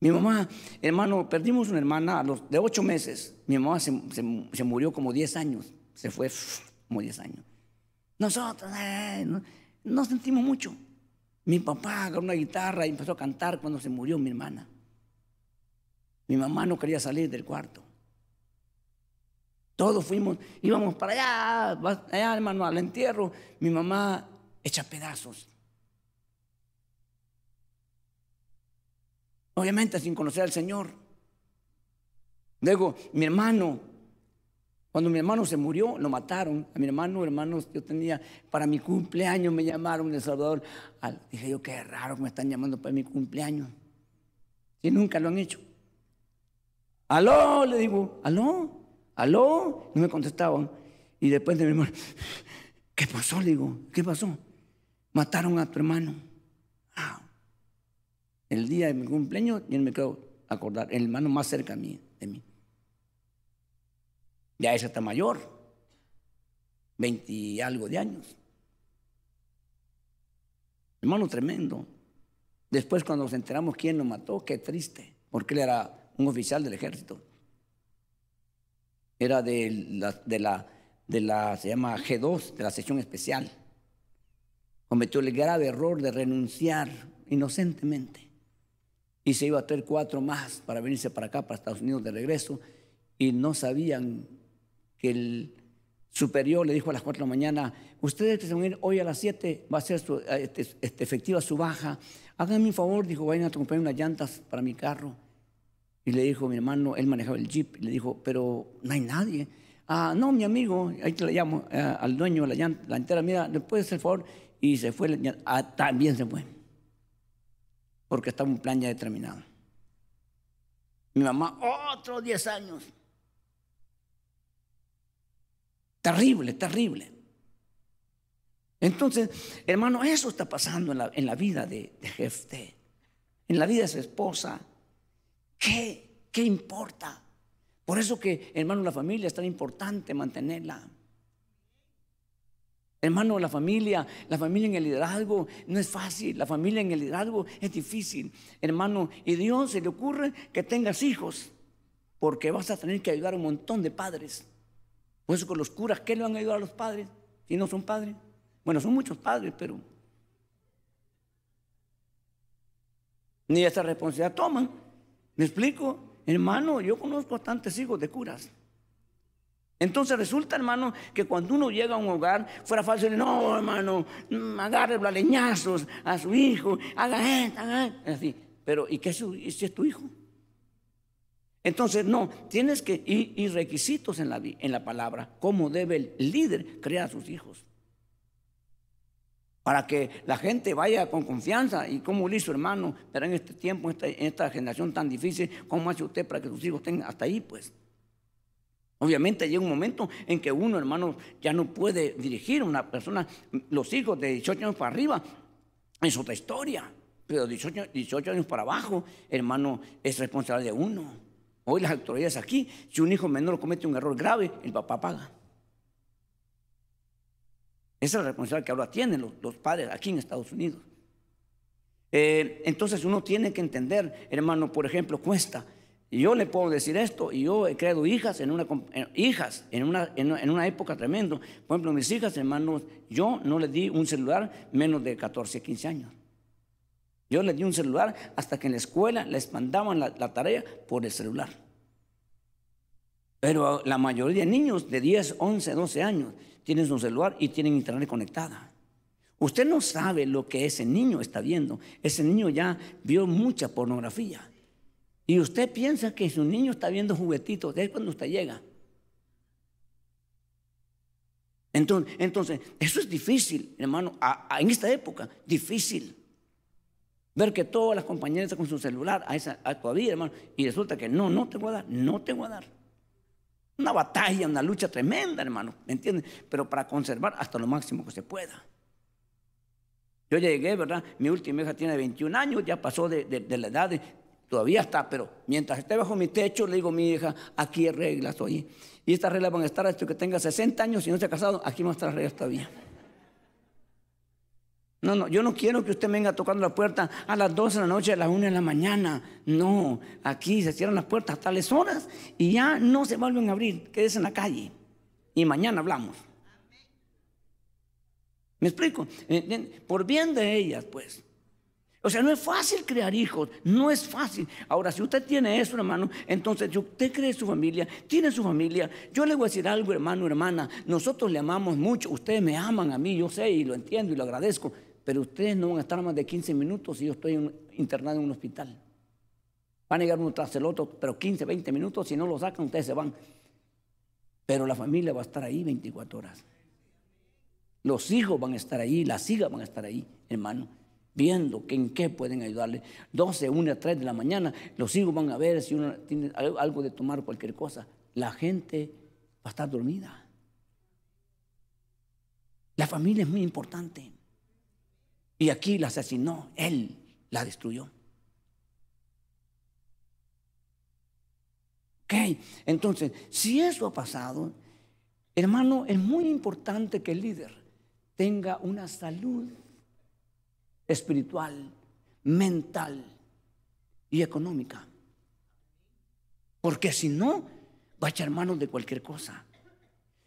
Mi mamá, hermano, perdimos una hermana de ocho meses. Mi mamá se, murió como diez años. Se fue <sniffs> como diez años. Nosotros eh, no, sentimos mucho. Mi papá agarró una guitarra y empezó a cantar cuando se murió mi hermana. Mi mamá no quería salir del cuarto. Todos fuimos, íbamos para allá, allá hermano, al entierro. Mi mamá echa pedazos. Obviamente sin conocer al Señor. Luego, mi hermano, cuando mi hermano se murió, lo mataron. A mi hermano, hermanos, yo tenía, para mi cumpleaños me llamaron de Salvador. Dije yo, qué raro me están llamando para mi cumpleaños. Si nunca lo han hecho. Aló, le digo, aló. ¿Aló? No me contestaban. Y después de mi hermano, <laughs> ¿qué pasó? Le digo, ¿qué pasó? Mataron a tu hermano. El día de mi cumpleaños, yo no me quiero acordar, el hermano más cerca de mí. De mí. Ya ese está mayor, 20 y algo de años. Hermano tremendo. Después cuando nos enteramos quién lo mató, qué triste, porque él era un oficial del ejército era de la, de la, de la, se llama G2, de la sección especial. Cometió el grave error de renunciar inocentemente. Y se iba a traer cuatro más para venirse para acá, para Estados Unidos de regreso. Y no sabían que el superior le dijo a las cuatro de la mañana, ustedes que se van a ir hoy a las siete, va a ser este, este, efectiva su baja. Háganme un favor, dijo, vayan a comprar unas llantas para mi carro. Y le dijo mi hermano, él manejaba el jeep, le dijo, pero no hay nadie. Ah, no, mi amigo, ahí te le llamo eh, al dueño la, la entera, mira, ¿le puedes hacer favor? Y se fue, ah, también se fue, porque estaba un plan ya determinado. Mi mamá, otros 10 años. Terrible, terrible. Entonces, hermano, eso está pasando en la, en la vida de, de en la vida de su esposa, ¿Qué? ¿Qué importa? Por eso que, hermano, la familia es tan importante mantenerla. Hermano, la familia, la familia en el liderazgo no es fácil, la familia en el liderazgo es difícil. Hermano, y Dios se le ocurre que tengas hijos, porque vas a tener que ayudar a un montón de padres. Por eso con los curas, ¿qué le van a ayudar a los padres si no son padres? Bueno, son muchos padres, pero ni esa responsabilidad toman. ¿Me explico? Hermano, yo conozco bastantes hijos de curas. Entonces resulta, hermano, que cuando uno llega a un hogar, fuera fácil, no, hermano, mm, agarre los leñazos a su hijo, haga esto, haga esto. Así. Pero, ¿y qué si es tu hijo? Entonces, no, tienes que ir, requisitos en la, en la palabra, cómo debe el líder crear a sus hijos para que la gente vaya con confianza. ¿Y como lo hizo hermano? Pero en este tiempo, en esta, generación tan difícil, ¿cómo hace usted para que sus hijos estén hasta ahí? Pues obviamente llega un momento en que uno, hermano, ya no puede dirigir una persona, los hijos de 18 años para arriba, es otra historia. Pero 18, 18 años para abajo, hermano, es responsable de uno. Hoy las autoridades aquí, si un hijo menor comete un error grave, el papá paga. Esa es la responsabilidad que ahora tienen los, padres aquí en Estados Unidos. Eh, entonces uno tiene que entender, hermano, por ejemplo, cuesta. Y yo le puedo decir esto, y yo he creado hijas en una, hijas en una, en una época tremenda. Por ejemplo, mis hijas, hermanos, yo no les di un celular menos de 14, 15 años. Yo les di un celular hasta que en la escuela les mandaban la, la tarea por el celular. Pero la mayoría de niños de 10, 11, 12 años tienen un celular y tienen internet conectada. Usted no sabe lo que ese niño está viendo. Ese niño ya vio mucha pornografía. Y usted piensa que su niño está viendo juguetitos, es cuando usted llega. Entonces, eso es difícil, hermano, en esta época, difícil. Ver que todas las compañeras están con su celular a esa, todavía, hermano, y resulta que no, no te voy a dar, no te voy a dar. Una batalla, una lucha tremenda, hermano, ¿me entiendes? Pero para conservar hasta lo máximo que se pueda. Yo llegué, ¿verdad? Mi última hija tiene 21 años, ya pasó de, la edad, todavía está, pero mientras esté bajo mi techo, le digo a mi hija, aquí hay reglas, oye. Y estas reglas van a estar hasta que tenga 60 años y no se ha casado, aquí van a estar las reglas todavía. No, no, yo no quiero que usted venga tocando la puerta a las 12 de la noche, a las 1 de la mañana. No, aquí se cierran las puertas a tales horas y ya no se vuelven a abrir. Quédese en la calle y mañana hablamos. ¿Me explico? Eh, por bien de ellas, pues. O sea, no es fácil crear hijos, no es fácil. Ahora, si usted tiene eso, hermano, entonces usted cree su familia, tiene su familia. Yo le voy a decir algo, hermano, hermana. Nosotros le amamos mucho, ustedes me aman a mí, yo sé y lo entiendo y lo agradezco pero ustedes no van a estar más de 15 minutos si yo estoy internado en un hospital. Van a llegar uno tras el otro, pero 15, 20 minutos, si no lo sacan, ustedes se van. Pero la familia va a estar ahí 24 horas. Los hijos van a estar ahí, las hijas van a estar ahí, hermano, viendo que en qué pueden ayudarle. 12, 1, 3 de la mañana, los hijos van a ver si uno tiene algo de tomar cualquier cosa. La gente va a estar dormida. La familia es muy importante. Y aquí la asesinó, él la destruyó. Ok, entonces, si eso ha pasado, hermano, es muy importante que el líder tenga una salud espiritual, mental y económica. Porque si no, va a echar manos de cualquier cosa.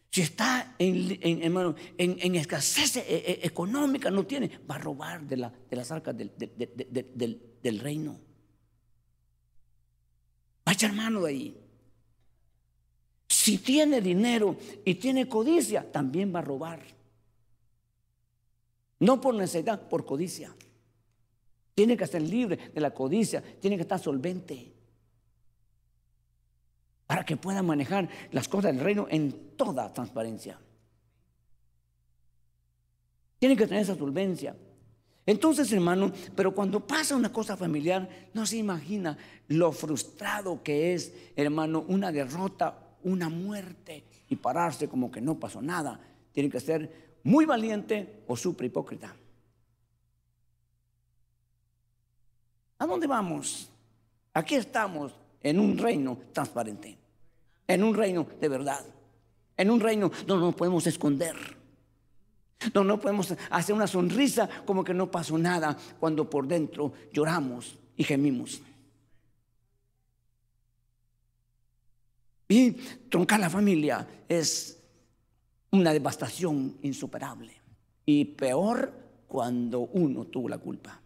Si está en, escasez e, e, económica, no tiene, va a robar de, las arcas del, del, reino. Va a echar mano de ahí. Si tiene dinero y tiene codicia, también va a robar. No por necesidad, por codicia. Tiene que ser libre de la codicia, tiene que estar solvente para que pueda manejar las cosas del reino en toda transparencia. Tiene que tener esa solvencia. Entonces, hermano, pero cuando pasa una cosa familiar, no se imagina lo frustrado que es, hermano, una derrota, una muerte y pararse como que no pasó nada. Tiene que ser muy valiente o súper hipócrita. ¿A dónde vamos? Aquí estamos en un reino transparente en un reino de verdad, en un reino donde no podemos esconder, donde no podemos hacer una sonrisa como que no pasó nada cuando por dentro lloramos y gemimos. Y troncar la familia es una devastación insuperable. Y peor cuando uno tuvo la culpa.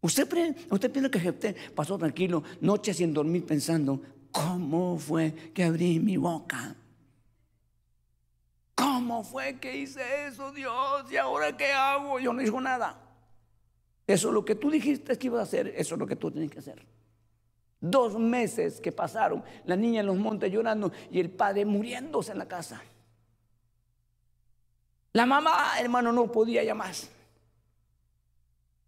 Usted, usted piensa que usted pasó tranquilo, noche sin dormir pensando, ¿Cómo fue que abrí mi boca? ¿Cómo fue que hice eso, Dios? ¿Y ahora qué hago? Yo no digo nada. Eso es lo que tú dijiste que ibas a hacer, eso es lo que tú tienes que hacer. Dos meses que pasaron, la niña en los montes llorando y el padre muriéndose en la casa. La mamá, hermano, no podía ya más.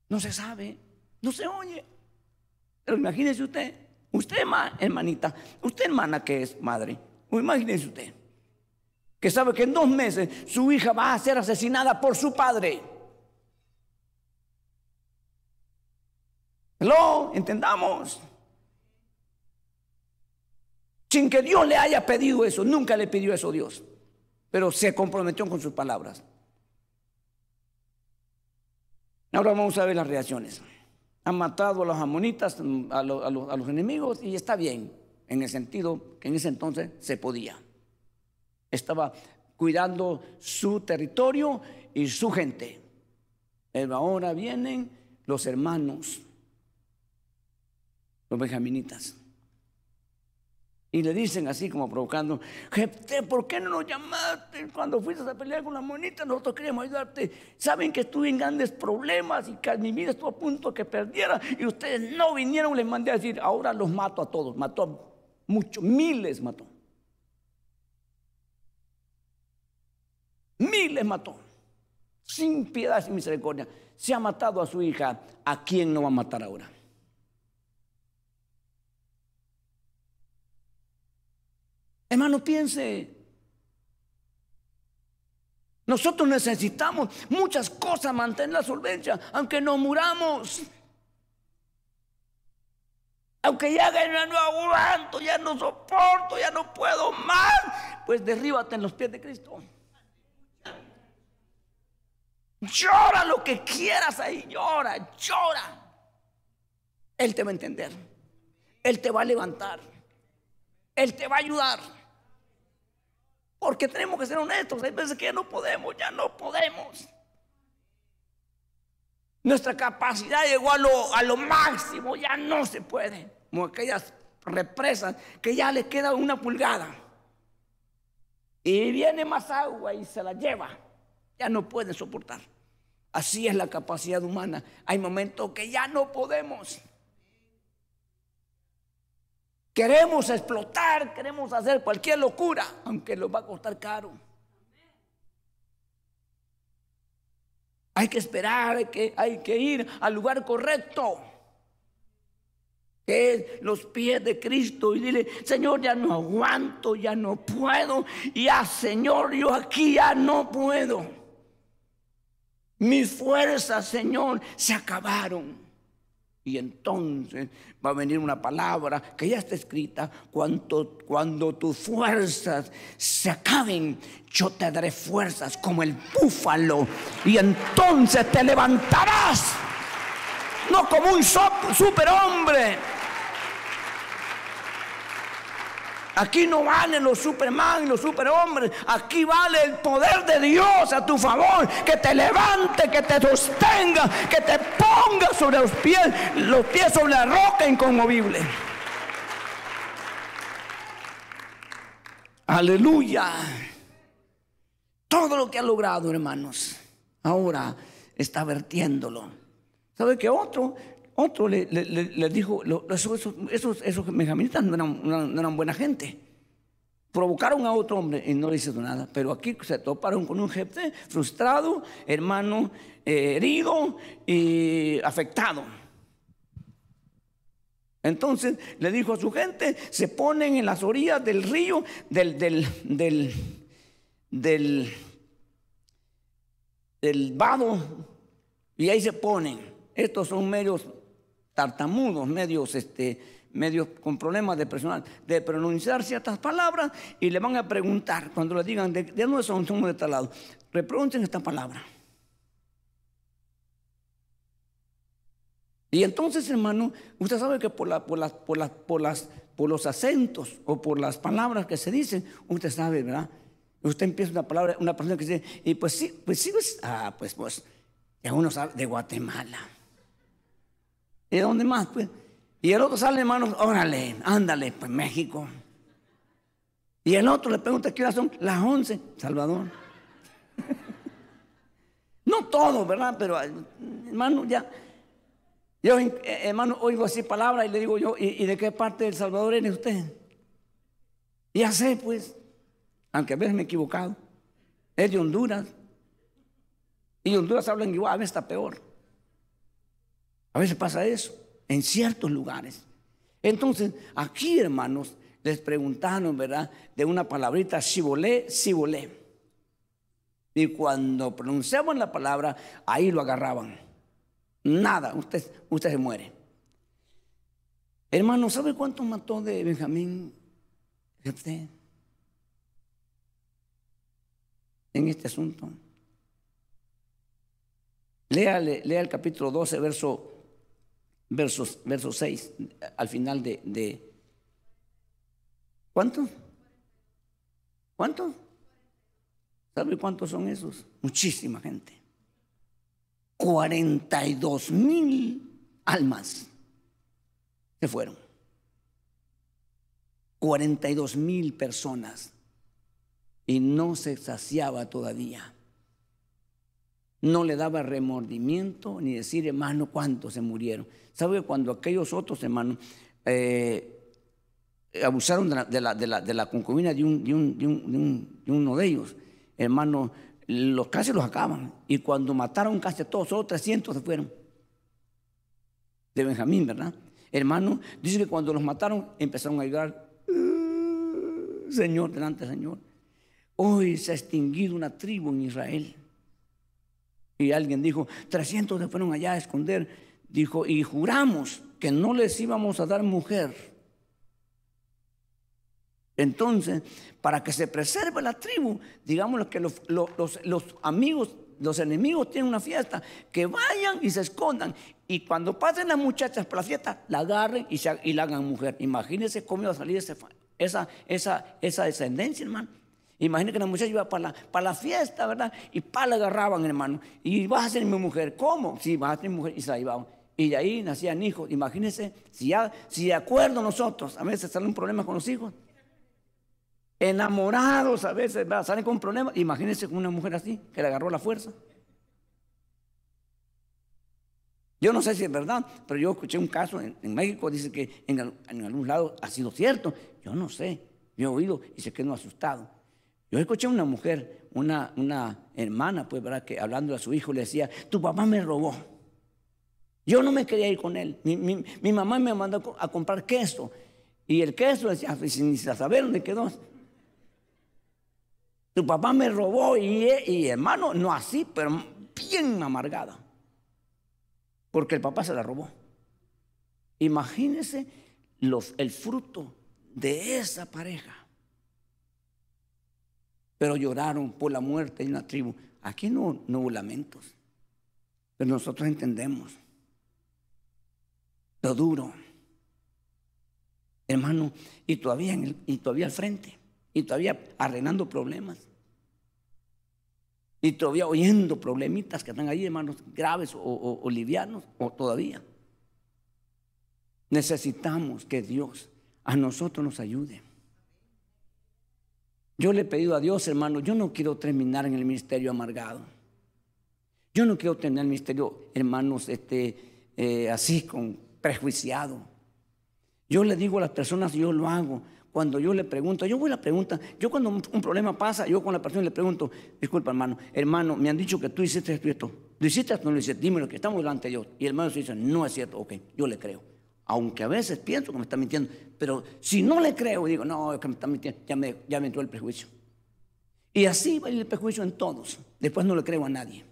No se sabe, no se oye. Pero imagínese usted, Usted, hermanita, usted hermana que es madre, imagínese usted, que sabe que en dos meses su hija va a ser asesinada por su padre. Lo entendamos. Sin que Dios le haya pedido eso, nunca le pidió eso a Dios, pero se comprometió con sus palabras. Ahora vamos a ver las reacciones. ha matado a los amonitas, a, los enemigos, y está bien, en el sentido que en ese entonces se podía. Estaba cuidando su territorio y su gente. Ahora vienen los hermanos, los benjaminitas. Y le dicen así como provocando, Jefté, ¿por qué no nos llamaste cuando fuiste a pelear con la monita? Nosotros queríamos ayudarte. Saben que estuve en grandes problemas y que mi vida estuvo a punto que perdiera. Y ustedes no vinieron, les mandé a decir, ahora los mato a todos. Mató a muchos, miles mató. Miles mató. Sin piedad, sin misericordia. Se ha matado a su hija. ¿A quién no va a matar ahora? Hermano, piense. Nosotros necesitamos muchas cosas, mantener la solvencia, aunque no muramos. Aunque ya, ya no aguanto, ya no soporto, ya no puedo más, pues derríbate en los pies de Cristo. Llora lo que quieras ahí, llora, llora. Él te va a entender. Él te va a levantar. Él te va a ayudar. Porque tenemos que ser honestos. Hay veces que ya no podemos, ya no podemos. Nuestra capacidad llegó a lo, a lo máximo, ya no se puede. Como aquellas represas que ya le queda una pulgada. Y viene más agua y se la lleva. Ya no puede soportar. Así es la capacidad humana. Hay momentos que ya no podemos. Queremos explotar, queremos hacer cualquier locura, aunque nos va a costar caro. Hay que esperar, hay que, hay que ir al lugar correcto, que es los pies de Cristo, y dile, Señor, ya no aguanto, ya no puedo, ya Señor, yo aquí ya no puedo. Mis fuerzas, Señor, se acabaron. Y entonces va a venir una palabra que ya está escrita. Cuando, cuando tus fuerzas se acaben, yo te daré fuerzas como el búfalo. Y entonces te levantarás. No como un superhombre Aquí no valen los superman y los superhombres. Aquí vale el poder de Dios a tu favor. Que te levante, que te sostenga, que te ponga sobre los pies, los pies sobre la roca inconmovible. Aleluya. Todo lo que ha logrado, hermanos, ahora está vertiéndolo. ¿Sabe que otro otro le, dijo, esos, esos, no eran, buena gente. Provocaron a otro hombre y no le hicieron nada. Pero aquí se toparon con un jefe frustrado, hermano eh, herido y afectado. Entonces le dijo a su gente, se ponen en las orillas del río, del, del, del vado, y ahí se ponen. Estos son medios tartamudos, medios, este, medios con problemas de, personal, de pronunciar ciertas palabras y le van a preguntar, cuando le digan, ¿de, dónde son? Somos de tal lado. Reproducen esta palabra. Y entonces, hermano, usted sabe que por, por, por, las, por los acentos o por las palabras que se dicen, usted sabe, ¿verdad? Usted empieza una palabra, una persona que dice, y pues sí, pues sí, pues, ah, pues, pues, ya uno sabe, de Guatemala. ¿Y dónde más? Pues? Y el otro sale, hermano, órale, ándale, pues México. Y el otro le pregunta, ¿qué hora son? Las 11, Salvador. <laughs> no todo, ¿verdad? Pero, hermano, ya. Yo, eh, hermano, oigo así palabras y le digo yo, ¿y, de qué parte del Salvador eres usted? Ya sé, pues, aunque a veces me he equivocado, es de Honduras. Y Honduras hablan igual, a veces está peor. A veces pasa eso en ciertos lugares. Entonces, aquí, hermanos, les preguntaron, ¿verdad? De una palabrita, sibolé, sibolé. Y cuando pronunciaban la palabra, ahí lo agarraban. Nada, usted, usted se muere. Hermano, ¿sabe cuánto mató de Benjamín En este asunto. Lea, lea el capítulo 12, verso versos, verso 6, al final de, de ¿Cuánto? ¿Cuánto? ¿Sabe cuántos son esos? Muchísima gente. 42 mil almas se fueron. 42 mil personas. Y no se saciaba todavía. No le daba remordimiento ni decir, hermano, cuántos se murieron. ¿Sabe cuando aquellos otros hermanos eh, abusaron de la, concubina de, uno de ellos? Hermano, los casi los acaban. Y cuando mataron casi todos, solo 300 se fueron. De Benjamín, ¿verdad? Hermano, dice que cuando los mataron empezaron a llorar. Uh, Señor, delante del Señor. Hoy se ha extinguido una tribu en Israel. Y alguien dijo, 300 se fueron allá a esconder. Dijo, y juramos que no les íbamos a dar mujer. Entonces, para que se preserve la tribu, digamos que los, amigos, los enemigos tienen una fiesta, que vayan y se escondan. Y cuando pasen las muchachas por la fiesta, la agarren y, y la hagan mujer. Imagínense cómo iba a salir esa, esa, esa descendencia, hermano. Imagínense que la muchacha iba para la, para la fiesta, ¿verdad? Y para la agarraban, hermano. Y vas a ser mi mujer. ¿Cómo? Sí, vas a ser mi mujer. Y se la llevaban. Y de ahí nacían hijos. Imagínense, si, ya, si de acuerdo nosotros, a veces sale un problema con los hijos, enamorados a veces, salen con problemas. Imagínense con una mujer así, que le agarró la fuerza. Yo no sé si es verdad, pero yo escuché un caso en, México, dice que en, algún lado ha sido cierto. Yo no sé, yo he oído y se quedó asustado. Yo escuché a una mujer, una, una hermana, pues, ¿verdad? Que hablando a su hijo le decía, tu papá me robó. Yo no me quería ir con él. Mi, mamá me mandó a comprar queso. Y el queso, decía, sin saber dónde quedó, tu papá me robó y, hermano, no así, pero bien amargada. Porque el papá se la robó. Imagínense los, el fruto de esa pareja. Pero lloraron por la muerte de una tribu. Aquí no, no hubo lamentos. Pero nosotros entendemos lo duro. Hermano, y todavía, y todavía al frente y todavía arreglando problemas. Y todavía oyendo problemitas que están ahí, hermanos, graves o, livianos, o todavía. Necesitamos que Dios a nosotros nos ayude. Yo le he pedido a Dios, hermano, yo no quiero terminar en el ministerio amargado. Yo no quiero tener el ministerio, hermanos, este, eh, así con prejuiciado. Yo le digo a las personas, yo lo hago, cuando yo le pregunto, yo voy a la pregunta, yo cuando un, problema pasa, yo con la persona le pregunto, disculpa hermano, hermano, me han dicho que tú hiciste esto y esto. ¿Lo hiciste o no lo hiciste? Dime lo que estamos delante de Dios. Y el hermano se dice, no es cierto, ok, yo le creo. Aunque a veces pienso que me está mintiendo, pero si no le creo, digo, no, es que me está mintiendo, ya me, ya me entró el prejuicio. Y así va el prejuicio en todos. Después no le creo a nadie.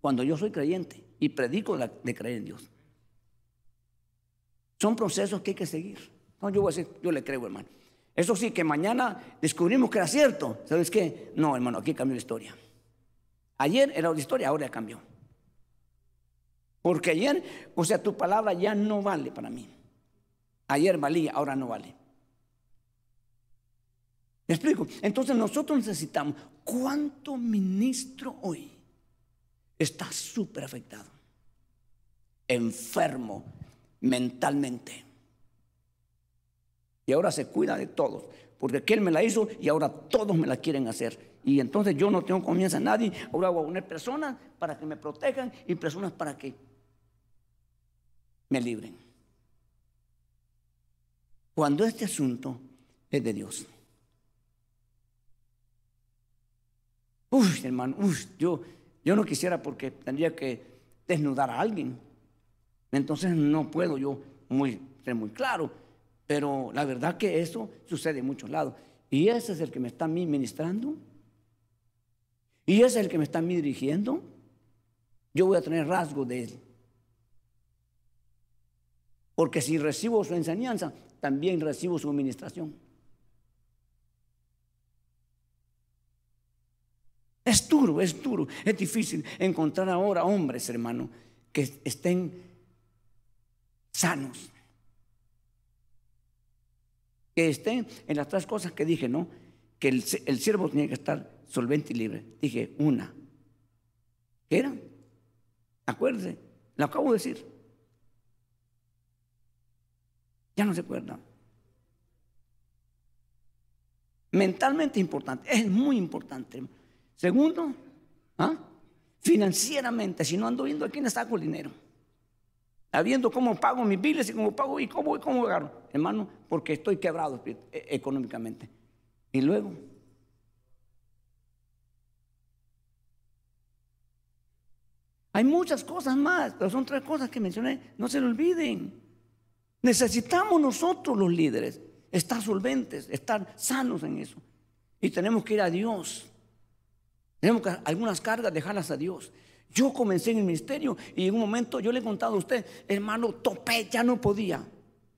Cuando yo soy creyente y predico de creer en Dios. Son procesos que hay que seguir. No, yo voy a decir, yo le creo, hermano. Eso sí, que mañana descubrimos que era cierto. ¿Sabes qué? No, hermano, aquí cambió la historia. Ayer era otra historia, ahora ya cambió. Porque ayer, o sea, tu palabra ya no vale para mí. Ayer valía, ahora no vale. ¿Me explico? Entonces nosotros necesitamos, ¿cuánto ministro hoy está súper afectado? Enfermo mentalmente y ahora se cuida de todos, porque aquel me la hizo y ahora todos me la quieren hacer. Y entonces yo no tengo confianza en nadie, ahora voy a poner personas para que me protejan y personas para que me libren. Cuando este asunto es de Dios. Uy, hermano, yo, yo no quisiera porque tendría que desnudar a alguien. Entonces no puedo yo muy, ser muy claro. Pero la verdad que eso sucede en muchos lados. Y ese es el que me está a mí ministrando. Y ese es el que me está a mí dirigiendo. Yo voy a tener rasgo de él. Porque si recibo su enseñanza, también recibo su administración. Es duro, es duro, es difícil encontrar ahora hombres, hermano, que estén sanos. Que estén en las tres cosas que dije, ¿no? Que el, siervo tenía que estar solvente y libre. Dije, una. ¿Qué era? Acuérdese, lo acabo de decir. Ya no se acuerda. Mentalmente importante, es muy importante. Segundo, ¿ah? financieramente, si no ando viendo a quién saco el dinero. Habiendo cómo pago mis biles y cómo pago y cómo, cómo agarro. Hermano, porque estoy quebrado e, económicamente. Y luego, hay muchas cosas más, pero son tres cosas que mencioné. No se lo olviden. Necesitamos nosotros los líderes estar solventes, estar sanos en eso. Y tenemos que ir a Dios. Tenemos que algunas cargas dejarlas a Dios. Yo comencé en el ministerio y en un momento yo le he contado a usted, hermano, topé, ya no podía.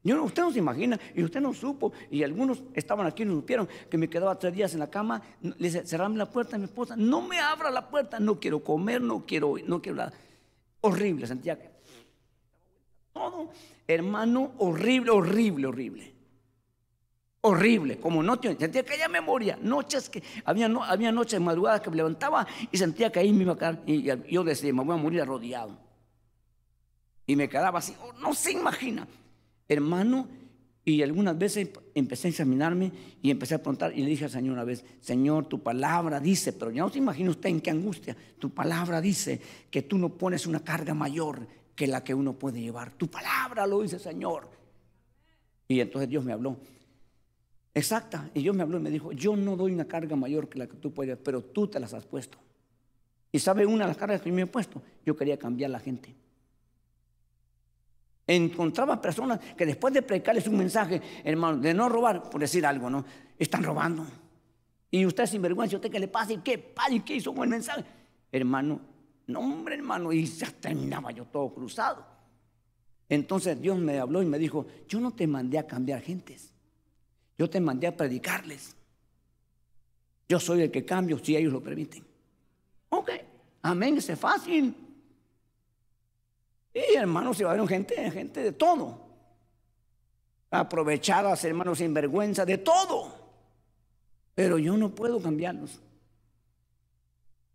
Yo, usted no se imagina y usted no supo. Y algunos estaban aquí y no supieron que me quedaba tres días en la cama. Le cerrame la puerta a mi esposa. No me abra la puerta, no quiero comer, no quiero, no quiero nada. Horrible, que todo, hermano, horrible, horrible, horrible. Horrible, como no sentía que ya memoria, noches que había, no, había noches madrugadas que me levantaba y sentía que ahí me iba a quedar y, yo decía, me voy a morir arrodillado. Y me quedaba así, oh, no se imagina, hermano, y algunas veces empecé a examinarme y empecé a preguntar y le dije al Señor una vez, Señor, tu palabra dice, pero ya no se imagina usted en qué angustia, tu palabra dice que tú no pones una carga mayor que la que uno puede llevar. Tu palabra lo dice, Señor. Y entonces Dios me habló exacta. Y Dios me habló y me dijo, yo no doy una carga mayor que la que tú puedes, pero tú te las has puesto. Y sabe una de las cargas que me he puesto, yo quería cambiar la gente. Encontraba personas que después de predicarles un mensaje, hermano, de no robar, por decir algo, ¿no? Están robando. Y usted sin vergüenza, ¿usted qué le pasa? ¿Y qué ¿Y qué hizo con el mensaje? Hermano, no hombre, hermano, y ya terminaba yo todo cruzado. Entonces Dios me habló y me dijo, yo no te mandé a cambiar gentes. Yo te mandé a predicarles. Yo soy el que cambio si ellos lo permiten. Ok, amén, ese es fácil. Y hermanos, se va a ver gente, gente de todo. Aprovechadas, hermanos, sin vergüenza, de todo. Pero yo no puedo cambiarlos.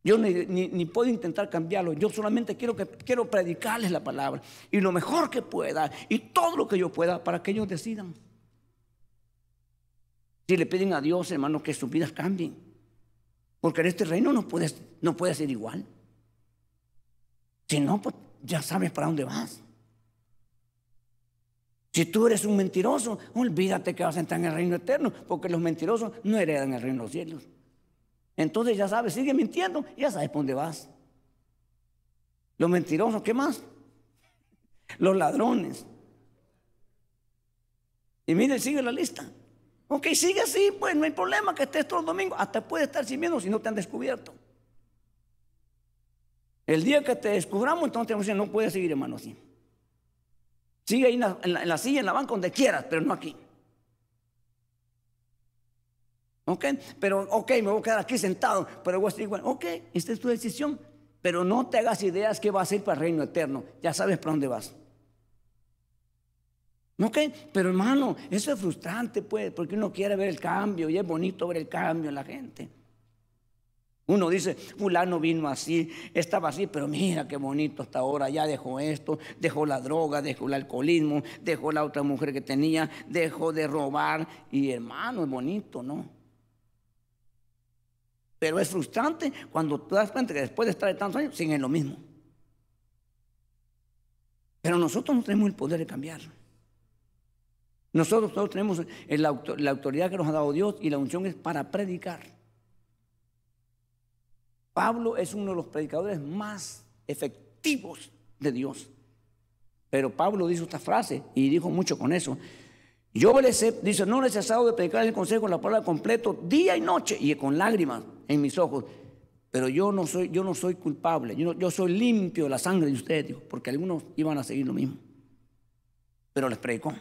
Yo ni, puedo intentar cambiarlos. Yo solamente quiero, que, quiero predicarles la palabra. Y lo mejor que pueda. Y todo lo que yo pueda para que ellos decidan. Si le piden a Dios, hermano, que sus vidas cambien. Porque en este reino no puede, no puede ser igual. Si no, pues ya sabes para dónde vas. Si tú eres un mentiroso, olvídate que vas a entrar en el reino eterno, porque los mentirosos no heredan el reino de los cielos. Entonces ya sabes, sigue mintiendo, ya sabes para dónde vas. Los mentirosos, ¿qué más? Los ladrones. Y mire, sigue la lista. Ok, sigue así, pues no hay problema que estés todo el domingo. Hasta puede estar sirviendo si no te han descubierto. El día que te descubramos, entonces te vamos a decir, no puedes seguir, hermano, así. Sigue ahí en la, silla, en la banca, donde quieras, pero no aquí. Ok, pero ok, me voy a quedar aquí sentado, pero voy a estar igual. Ok, esta es tu decisión. Pero no te hagas ideas que va a ser para el reino eterno. Ya sabes para dónde vas. ¿Ok? Pero hermano, eso es frustrante, pues, porque uno quiere ver el cambio y es bonito ver el cambio en la gente. Uno dice, fulano vino así, estaba así, pero mira qué bonito hasta ahora, ya dejó esto, dejó la droga, dejó el alcoholismo, dejó la otra mujer que tenía, dejó de robar. Y hermano, es bonito, ¿no? Pero es frustrante cuando tú das cuenta que después de estar de tantos años siguen lo mismo. Pero nosotros no tenemos el poder de cambiarlo. Nosotros todos tenemos la, autoridad que nos ha dado Dios y la unción es para predicar. Pablo es uno de los predicadores más efectivos de Dios. Pero Pablo dijo esta frase y dijo mucho con eso. Yo he, dice, no les he cesado de predicar el consejo, la palabra completo, día y noche, y con lágrimas en mis ojos. Pero yo no soy, yo no soy culpable, yo, soy limpio de la sangre de ustedes, porque algunos iban a seguir lo mismo. Pero les predicó.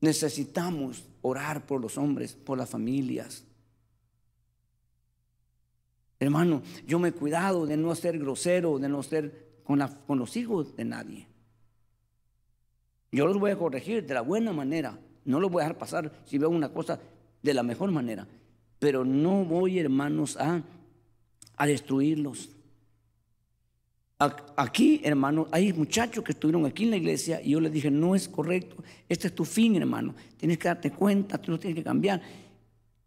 Necesitamos orar por los hombres, por las familias. Hermano, yo me he cuidado de no ser grosero, de no ser con, con los hijos de nadie. Yo los voy a corregir de la buena manera. No los voy a dejar pasar si veo una cosa de la mejor manera. Pero no voy, hermanos, a, a destruirlos. Aquí, hermano, hay muchachos que estuvieron aquí en la iglesia y yo les dije, no es correcto, este es tu fin, hermano, tienes que darte cuenta, tú lo tienes que cambiar.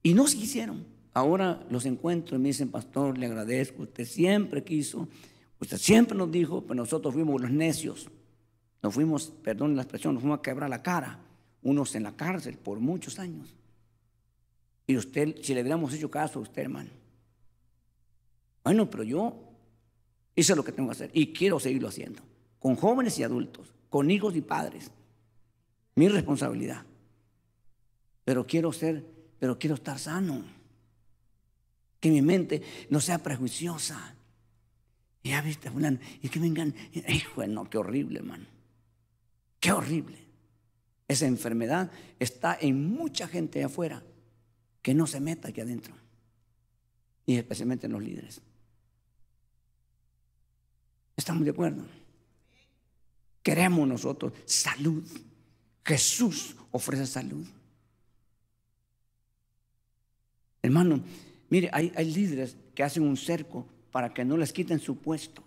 Y no se hicieron. Ahora los encuentro y me dicen, pastor, le agradezco, usted siempre quiso, usted siempre nos dijo, pero nosotros fuimos los necios. Nos fuimos, perdón la expresión, nos fuimos a quebrar la cara, unos en la cárcel por muchos años. Y usted, si le hubiéramos hecho caso a usted, hermano. Bueno, pero yo hice lo que tengo que hacer y quiero seguirlo haciendo. Con jóvenes y adultos, con hijos y padres. Mi responsabilidad. Pero quiero ser, pero quiero estar sano. Que mi mente no sea prejuiciosa. Ya viste, fulano, y que vengan, hijo, no, qué horrible, hermano. Qué horrible. Esa enfermedad está en mucha gente afuera que no se meta aquí adentro. Y especialmente en los líderes. ¿Estamos de acuerdo? Queremos nosotros salud. Jesús ofrece salud. Hermano, mire, hay, hay líderes que hacen un cerco para que no les quiten su puesto.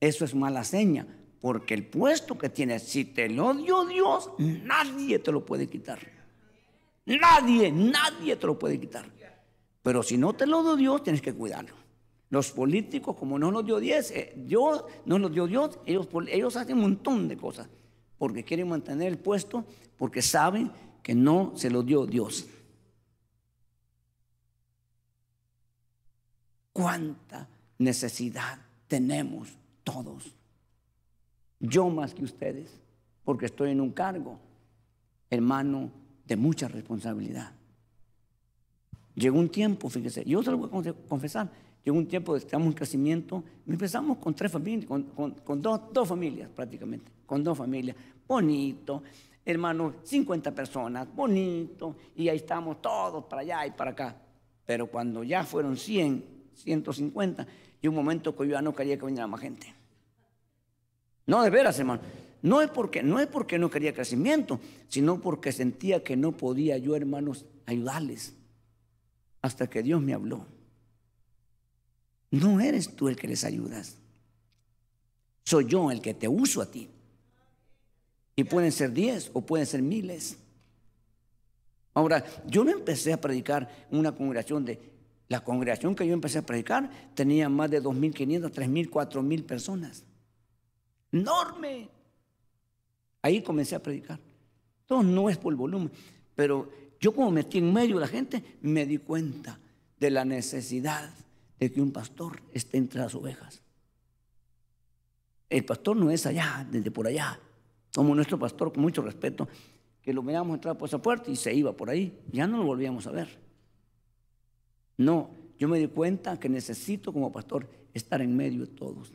Eso es mala seña porque el puesto que tienes, si te lo dio Dios, nadie te lo puede quitar. Nadie, nadie te lo puede quitar. Pero si no te lo dio Dios, tienes que cuidarlo. Los políticos, como no nos dio Dios, eh, Dios no nos dio Dios, ellos, ellos hacen un montón de cosas porque quieren mantener el puesto, porque saben que no se lo dio Dios. ¿Cuánta necesidad tenemos todos? Yo más que ustedes, porque estoy en un cargo, hermano, de mucha responsabilidad. Llegó un tiempo, fíjese, yo se lo voy a confesar, llegó un tiempo de estamos en crecimiento, empezamos con tres familias, con, dos, dos, familias prácticamente, con dos familias, bonito, hermano, 50 personas, bonito, y ahí estamos todos para allá y para acá. Pero cuando ya fueron 100, 150, y un momento que yo ya no quería que viniera más gente. No, de veras, hermano. No es porque no es porque no quería crecimiento, sino porque sentía que no podía yo, hermanos, ayudarles. Hasta que Dios me habló. No eres tú el que les ayudas. Soy yo el que te uso a ti. Y pueden ser diez o pueden ser miles. Ahora, yo no empecé a predicar una congregación de... La congregación que yo empecé a predicar tenía más de 2.500, 3.000, 4.000 personas enorme. Ahí comencé a predicar. Todo no es por volumen, pero yo como metí en medio de la gente, me di cuenta de la necesidad de que un pastor esté entre las ovejas. El pastor no es allá, desde por allá, como nuestro pastor, con mucho respeto, que lo veíamos entrar por esa puerta y se iba por ahí. Ya no lo volvíamos a ver. No, yo me di cuenta que necesito como pastor estar en medio de todos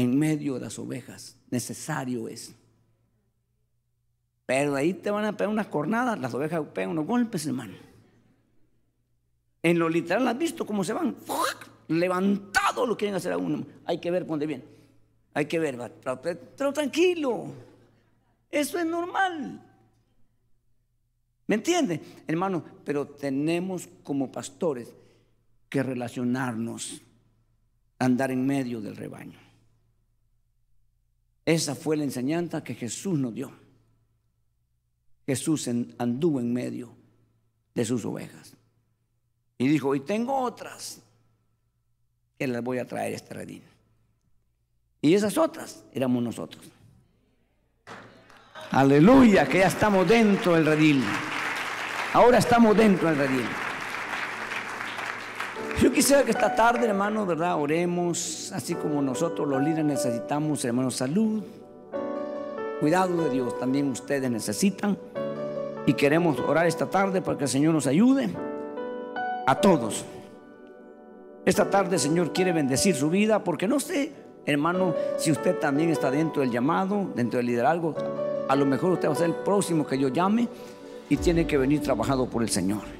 en medio de las ovejas. Necesario es. Pero ahí te van a pegar unas cornadas, las ovejas pegan unos golpes, hermano. En lo literal, ¿has visto cómo se van? Levantado lo quieren hacer a uno. Hay que ver, ponte bien. Hay que ver, pero tranquilo. Eso es normal. ¿Me entiende, hermano? Pero tenemos como pastores que relacionarnos, andar en medio del rebaño. Esa fue la enseñanza que Jesús nos dio. Jesús anduvo en medio de sus ovejas. Y dijo, y tengo otras que las voy a traer a este redil. Y esas otras éramos nosotros. Aleluya, que ya estamos dentro del redil. Ahora estamos dentro del redil. Quisiera que esta tarde, hermano, ¿verdad? Oremos, así como nosotros los líderes necesitamos, hermano, salud, cuidado de Dios, también ustedes necesitan. Y queremos orar esta tarde para que el Señor nos ayude a todos. Esta tarde el Señor quiere bendecir su vida porque no sé, hermano, si usted también está dentro del llamado, dentro del liderazgo. A lo mejor usted va a ser el próximo que yo llame y tiene que venir trabajado por el Señor.